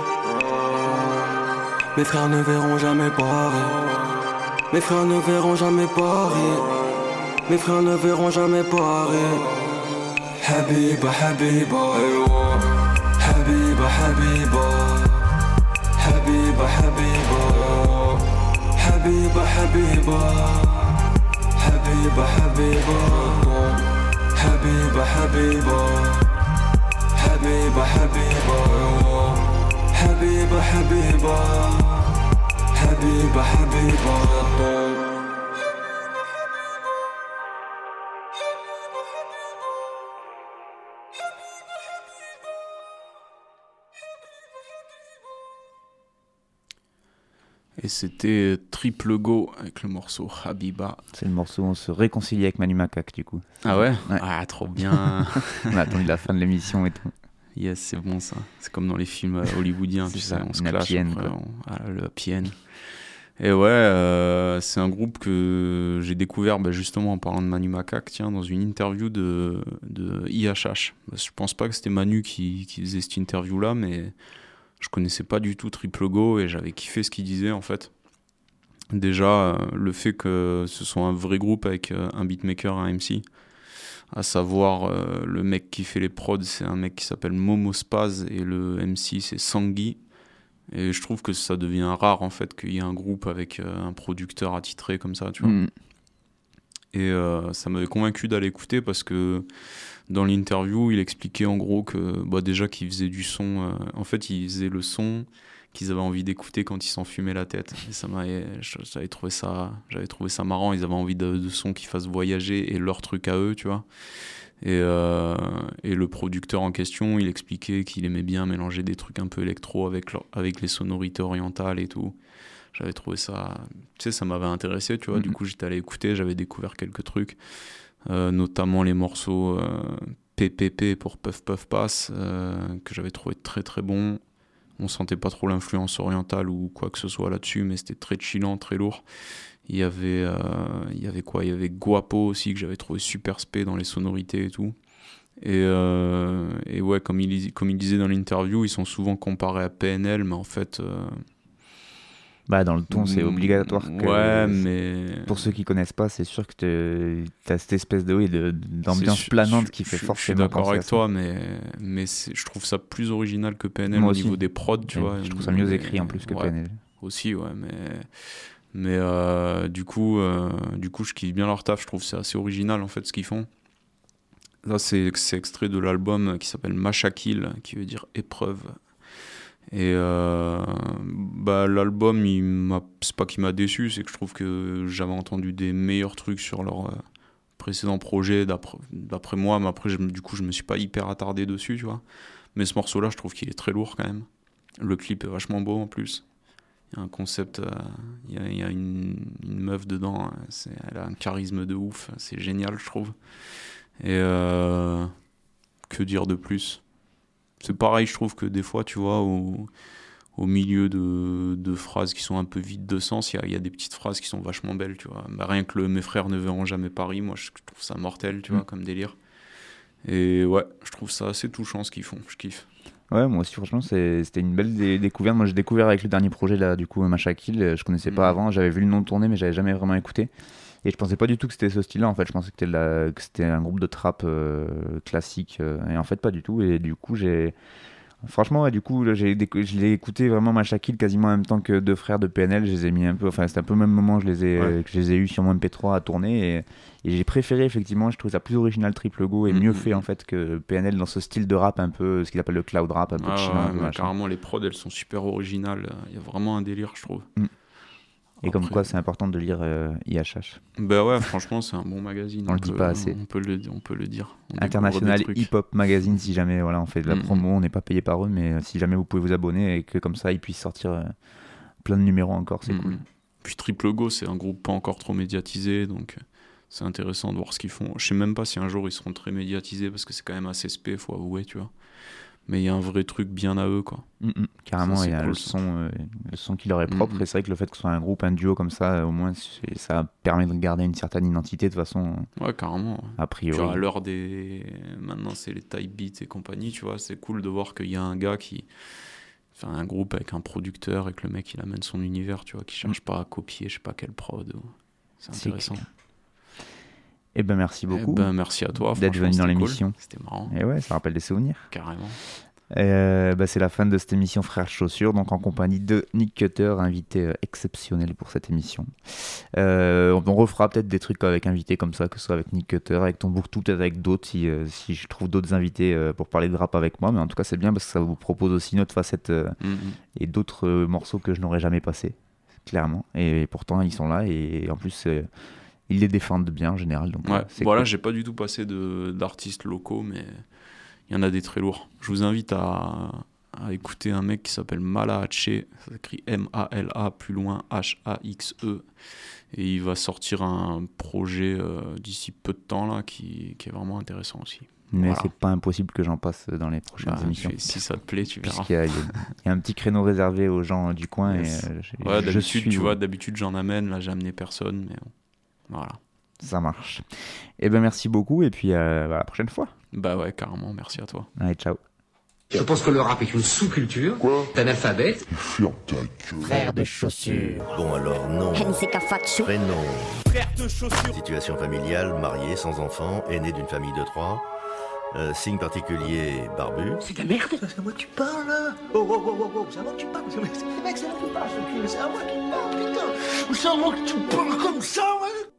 [SPEAKER 16] Mes frères ne verront jamais Paris. Mes frères ne verront jamais Paris. Mes frères ne verront jamais Paris. Habiba, Habiba, Habiba, Habiba, Habiba, Habiba, Habiba, Habiba, Habiba, Habiba, Habiba, Habiba, Habiba, Habiba, Habiba, Habiba, Habiba, Habiba.
[SPEAKER 6] Et c'était Triple Go avec le morceau Habiba.
[SPEAKER 5] C'est le morceau où on se réconcilie avec Manu Macaque, du coup.
[SPEAKER 6] Ah ouais, Ah, trop bien.
[SPEAKER 5] on a attendu la fin de l'émission et tout.
[SPEAKER 6] Yes, c'est bon ça. C'est comme dans les films euh, hollywoodiens, tu sais, on se clash. Après, on- ah, le Happy End. Et ouais, euh, c'est un groupe que j'ai découvert bah, justement en parlant de Manu Macaque, tiens, dans une interview de, de IHH. Je pense pas que c'était Manu qui, qui faisait cette interview-là, mais je connaissais pas du tout Triple Go et j'avais kiffé ce qu'il disait en fait. Déjà, euh, le fait que ce soit un vrai groupe avec euh, un beatmaker, un MC, à savoir euh, le mec qui fait les prods, c'est un mec qui s'appelle Momo Spaz et le MC c'est Sangui. Et je trouve que ça devient rare en fait qu'il y ait un groupe avec un producteur attitré comme ça, tu vois.
[SPEAKER 5] Mm.
[SPEAKER 6] Et euh, ça m'avait convaincu d'aller écouter parce que dans l'interview, il expliquait en gros que bah, déjà qu'il faisait du son. euh, en fait, il faisait le son qu'ils avaient envie d'écouter quand ils s'en fumaient la tête. Ça j'avais trouvé ça, j'avais trouvé ça marrant. Ils avaient envie de, de sons qui fassent voyager et leur truc à eux, tu vois. Et, euh, et le producteur en question, il expliquait qu'il aimait bien mélanger des trucs un peu électro avec, avec les sonorités orientales et tout. J'avais trouvé ça, tu sais, ça m'avait intéressé, tu vois. Du
[SPEAKER 5] Mhm.
[SPEAKER 6] coup, j'étais allé écouter, j'avais découvert quelques trucs, euh, notamment les morceaux euh, PPP pour Puff Puff Pass, euh, que j'avais trouvé très très bon. On sentait pas trop l'influence orientale ou quoi que ce soit là-dessus, mais c'était très chillant, très lourd. Il y avait, euh, il y avait quoi? Il y avait Guapo aussi, que j'avais trouvé super spé dans les sonorités et tout. Et, euh, et ouais, comme il, comme il disait dans l'interview, ils sont souvent comparés à PNL, mais en fait. euh,
[SPEAKER 5] Bah, dans le ton, c'est
[SPEAKER 6] Mm,
[SPEAKER 5] obligatoire. Que,
[SPEAKER 6] ouais, mais-
[SPEAKER 5] Pour ceux qui connaissent pas, c'est sûr que tu as cette espèce de, oui, d'ambiance planante
[SPEAKER 6] je-
[SPEAKER 5] qui fait
[SPEAKER 6] je-
[SPEAKER 5] forcément.
[SPEAKER 6] Je suis d'accord avec toi, mais, mais je trouve ça plus original que PNL
[SPEAKER 5] Moi
[SPEAKER 6] au
[SPEAKER 5] aussi.
[SPEAKER 6] niveau des prods, tu
[SPEAKER 5] Ouais,
[SPEAKER 6] vois.
[SPEAKER 5] je trouve ça mieux
[SPEAKER 6] Mais-
[SPEAKER 5] écrit en plus que
[SPEAKER 6] ouais,
[SPEAKER 5] PNL.
[SPEAKER 6] Aussi, ouais, mais. Mais euh, du, coup, euh, du coup, je kiffe bien leur taf. Je trouve que c'est assez original en fait ce qu'ils font. Là, c'est c'est extrait de l'album qui s'appelle Machakil, qui veut dire épreuve. Et euh, bah, l'album, c'est pas qu'il m'a déçu, c'est que je trouve que j'avais entendu des meilleurs trucs sur leur euh, précédent projet, d'après moi, mais après, du coup, je me suis pas hyper attardé dessus, tu vois. Mais ce morceau-là, je trouve qu'il est très lourd quand même. Le clip est vachement beau en plus. Il y a un concept, euh, il y a, une, meuf dedans, hein, elle a un charisme de ouf, c'est génial, je trouve. Et que dire de plus? C'est pareil, je trouve que des fois, tu vois, au, au milieu de, de phrases qui sont un peu vides de sens, il y a, il y a des petites phrases qui sont vachement belles, tu vois. Bah, rien que le Mes frères ne verront jamais Paris, moi, je trouve ça mortel, tu vois,
[SPEAKER 5] Mm.
[SPEAKER 6] comme délire. Et ouais, je trouve ça assez touchant ce qu'ils font, je kiffe.
[SPEAKER 5] Ouais, moi aussi, franchement, c'était une belle dé- découverte. Moi, j'ai découvert avec le dernier projet, là, du coup, Machakil. Je connaissais pas
[SPEAKER 6] Mhm.
[SPEAKER 5] avant. J'avais vu le nom tourner, mais j'avais jamais vraiment écouté. Et je pensais pas du tout que c'était ce style-là. En fait, je pensais que c'était un groupe de trap euh, classique. euh, et en fait, pas du tout. Et du coup, j'ai. Franchement, ouais, du coup, là, je l'ai écouté vraiment Machakil quasiment en même temps que deux frères de PNL. Je les ai mis un peu. Enfin, c'était un peu au même moment que je les ai,
[SPEAKER 6] Ouais.
[SPEAKER 5] que je les ai eu sur mon MP3 à tourner. Et, et j'ai préféré, effectivement, je trouve ça plus original Triple Go et
[SPEAKER 6] Mhm.
[SPEAKER 5] mieux fait, en fait, que PNL dans ce style de rap un peu, ce qu'ils appellent le cloud rap, un peu
[SPEAKER 6] Ah
[SPEAKER 5] chill,
[SPEAKER 6] ouais,
[SPEAKER 5] un peu
[SPEAKER 6] mais
[SPEAKER 5] machin.
[SPEAKER 6] carrément, les prods, elles sont super originales. Il y a vraiment un délire, je trouve.
[SPEAKER 5] Mm. Et comme quoi, c'est important de lire euh, IHH.
[SPEAKER 6] Ben ouais, franchement, c'est un bon magazine.
[SPEAKER 5] On le dit pas assez.
[SPEAKER 6] On peut le, on peut le dire. On
[SPEAKER 5] International. Hip Hop Magazine, si jamais voilà, on fait de la promo, on n'est pas payé par eux, mais euh, si jamais vous pouvez vous abonner et que comme ça ils puissent sortir euh, plein de numéros encore, c'est cool.
[SPEAKER 6] Puis Triple Go, c'est un groupe pas encore trop médiatisé, donc euh, c'est intéressant de voir ce qu'ils font. Je sais même pas si un jour ils seront très médiatisés parce que c'est quand même assez spé, faut avouer, tu vois. Mais il y a un vrai truc bien à eux, quoi.
[SPEAKER 5] Mm, mm. Carrément,
[SPEAKER 6] Ça,
[SPEAKER 5] il y a
[SPEAKER 6] cool,
[SPEAKER 5] le, son, euh, le son qui leur est propre,
[SPEAKER 6] Mm, mm.
[SPEAKER 5] et c'est vrai que le fait que ce soit un groupe, un duo comme ça, euh, au moins ça permet de garder une certaine identité de façon.
[SPEAKER 6] Ouais, carrément.
[SPEAKER 5] A
[SPEAKER 6] Puis
[SPEAKER 5] priori.
[SPEAKER 6] à l'heure des. Maintenant, c'est les type beats et compagnie, tu vois. C'est cool de voir qu'il y a un gars qui. Enfin, un groupe avec un producteur et que le mec il amène son univers, tu vois, qui cherche pas à copier, je sais pas quelle prod. C'est
[SPEAKER 5] C'est
[SPEAKER 6] intéressant.
[SPEAKER 5] clair. Eh ben merci beaucoup.
[SPEAKER 6] ben, merci à toi,
[SPEAKER 5] d'être venu dans
[SPEAKER 6] cool.
[SPEAKER 5] l'émission.
[SPEAKER 6] C'était marrant.
[SPEAKER 5] Et ouais, ça rappelle des souvenirs.
[SPEAKER 6] Carrément.
[SPEAKER 5] Euh, bah, c'est la fin de cette émission Frères Chaussures, donc en compagnie de Nick Cutter, invité euh, exceptionnel pour cette émission. Euh, on, on refera peut-être des trucs avec invités comme ça, que ce soit avec Nick Cutter, avec Tombouctou, peut-être avec d'autres, si, euh, si je trouve d'autres invités pour parler de rap avec moi. Mais en tout cas, c'est bien parce que ça vous propose aussi une autre facette
[SPEAKER 6] Mhm.
[SPEAKER 5] et d'autres morceaux que je n'aurais jamais passés, clairement. Et, pourtant, ils sont là et en plus, ils les défendent bien en général. Donc,
[SPEAKER 6] Ouais, voilà,
[SPEAKER 5] cool.
[SPEAKER 6] j'ai pas du tout passé d'artistes locaux, mais il y en a des très lourds. Je vous invite à, à écouter un mec qui s'appelle Mala Haché, ça s'écrit M-A-L-A, plus loin H-A-X-E. Et il va sortir un projet euh, d'ici peu de temps là qui, qui est vraiment intéressant aussi.
[SPEAKER 5] Mais
[SPEAKER 6] Voilà.
[SPEAKER 5] c'est pas impossible que j'en passe dans les prochaines
[SPEAKER 6] Bah,
[SPEAKER 5] émissions.
[SPEAKER 6] si ça te plaît, tu verras.
[SPEAKER 5] Puisqu'il y, a- il y a- il y a un petit créneau réservé aux gens du coin.
[SPEAKER 6] Yes.
[SPEAKER 5] Et, euh,
[SPEAKER 6] ouais, d'habitude,
[SPEAKER 5] suis
[SPEAKER 6] tu vois, d'habitude j'en amène, là j'ai amené personne, mais bon. Voilà.
[SPEAKER 5] Ça marche. Eh ben merci beaucoup et puis euh, à la prochaine fois.
[SPEAKER 6] Bah ouais, carrément, merci à toi.
[SPEAKER 5] Allez, ciao.
[SPEAKER 1] Je pense que le rap est une sous-culture d'analphabètes.
[SPEAKER 2] Frère de chaussures.
[SPEAKER 3] Bon alors, non. Prénom.
[SPEAKER 2] Frère de chaussures.
[SPEAKER 3] Situation familiale, marié, sans enfant, aîné d'une famille de trois. Euh, signe particulier, barbu.
[SPEAKER 2] C'est de la merde.
[SPEAKER 17] C'est à moi que tu parles là Oh oh oh oh oh, c'est à moi que tu parles C'est mec, c'est à moi que tu parles, c'est à moi que tu parles, putain C'est à moi que tu parles comme ça, ouais